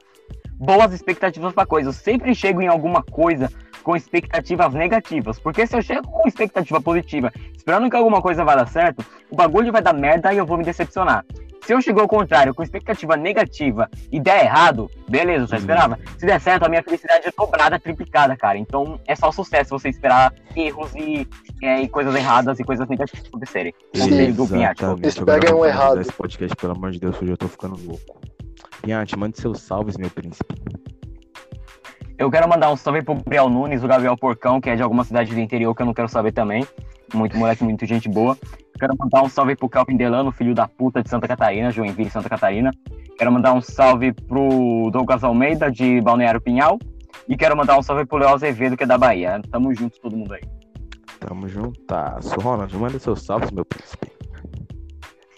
boas expectativas para coisa. Eu sempre chego em alguma coisa com expectativas negativas. Porque se eu chego com expectativa positiva, esperando que alguma coisa vá dar certo, o bagulho vai dar merda e eu vou me decepcionar. Se eu chegar ao contrário, com expectativa negativa e der errado, beleza, eu só esperava. Se der certo, a minha felicidade é dobrada, triplicada, cara. Então é só sucesso você esperar erros e, é, e coisas erradas e coisas negativas acontecerem. Do Pinhate. Agora um errado. Esse podcast, pelo amor de Deus, hoje eu tô ficando louco. Pinhate, mande seus salves, meu príncipe. Eu quero mandar um salve pro Gabriel Nunes, o Gabriel Porcão, que é de alguma cidade do interior que eu não quero saber também. Muito moleque, muito gente boa. Quero mandar um salve pro Calvin Delano, filho da puta de Santa Catarina, Joinville, Santa Catarina. Quero mandar um salve pro Douglas Almeida, de Balneário Pinhal. E quero mandar um salve pro Léo Azevedo, que é da Bahia. Tamo junto, todo mundo aí. Tamo juntasso. Ronald, manda seus salves, meu príncipe.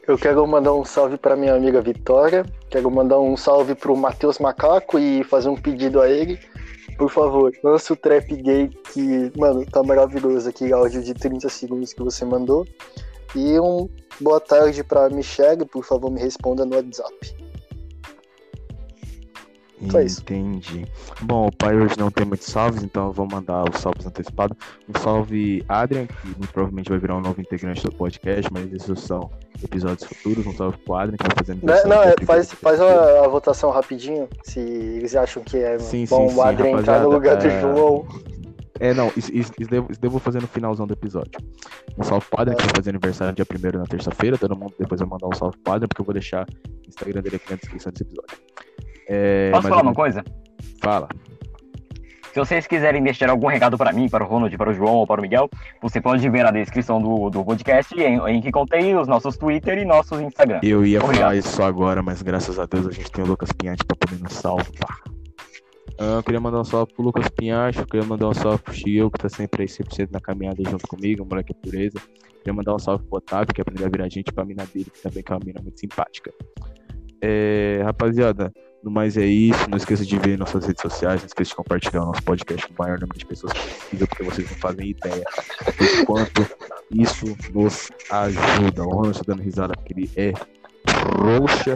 Eu quero mandar um salve pra minha amiga Vitória. Quero mandar um salve pro Matheus Macaco e fazer um pedido a ele. Por favor, lança o trap gay que, mano, tá maravilhoso aqui, áudio de 30 segundos que você mandou. E um boa tarde pra Michelle, por favor, me responda no WhatsApp. Só isso. Entendi. Bom, o pai hoje não tem muitos salves, então eu vou mandar os salves antecipados. Um salve Adrian, que muito provavelmente vai virar um novo integrante do podcast, mas esses são episódios futuros. Um salve pro Adrian, que vai fazendo Né, Não, é, faz, faz a, a votação rapidinho, se eles acham que é Sim, bom sim, sim, o Adrian entrar no lugar rapaziada, do é- João. É, não, isso, isso, isso devo, isso devo fazer no finalzão do episódio. Um salve Adrian, que vai fazer aniversário dia 1 na terça-feira. Todo mundo depois vai mandar um salve Adrian, porque eu vou deixar o Instagram dele aqui na descrição desse episódio. É, Posso falar uma coisa? Fala. Se vocês quiserem deixar algum recado para mim, para o Ronald, para o João ou para o Miguel, você pode ver na descrição do, do podcast em, em que contém os nossos Twitter e nossos Instagram. Eu ia Obrigado. falar isso só agora, mas graças a Deus a gente tem o Lucas Pinhatti pra poder nos salvar. Ah, eu queria mandar um salve pro Lucas Pinhatti, eu queria mandar um salve pro Chiel, que tá sempre aí 100% na caminhada junto comigo, moleque pureza. Queria mandar um salve pro Otávio, que aprendeu a virar gente pra mina dele, que também é uma mina muito simpática. É, rapaziada, no mais é isso. Não esqueça de ver nossas redes sociais, não esqueça de compartilhar o nosso podcast com o maior número de pessoas possível, porque vocês não fazem ideia do quanto isso nos ajuda. O Ronald tá dando risada porque ele é trouxa.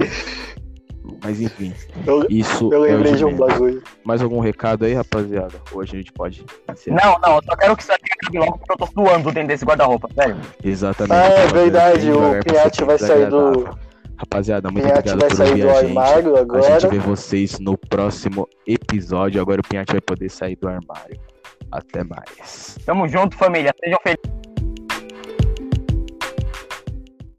Mas enfim, Eu, isso eu é lembrei de um bagulho. Mais algum recado aí, rapaziada? Hoje a gente pode encerrar. Não, não, eu só quero que isso aqui acabe logo porque eu tô suando dentro desse guarda-roupa, sério. Exatamente. Ah, é verdade, o ser vai sair do-. Rapaziada, muito Pinhatti obrigado vai por sair ouvir do a gente. armário A agora. gente vê vocês no próximo episódio. Agora o Pinhatti vai poder sair do armário. Até mais. Tamo junto, família. Sejam felizes.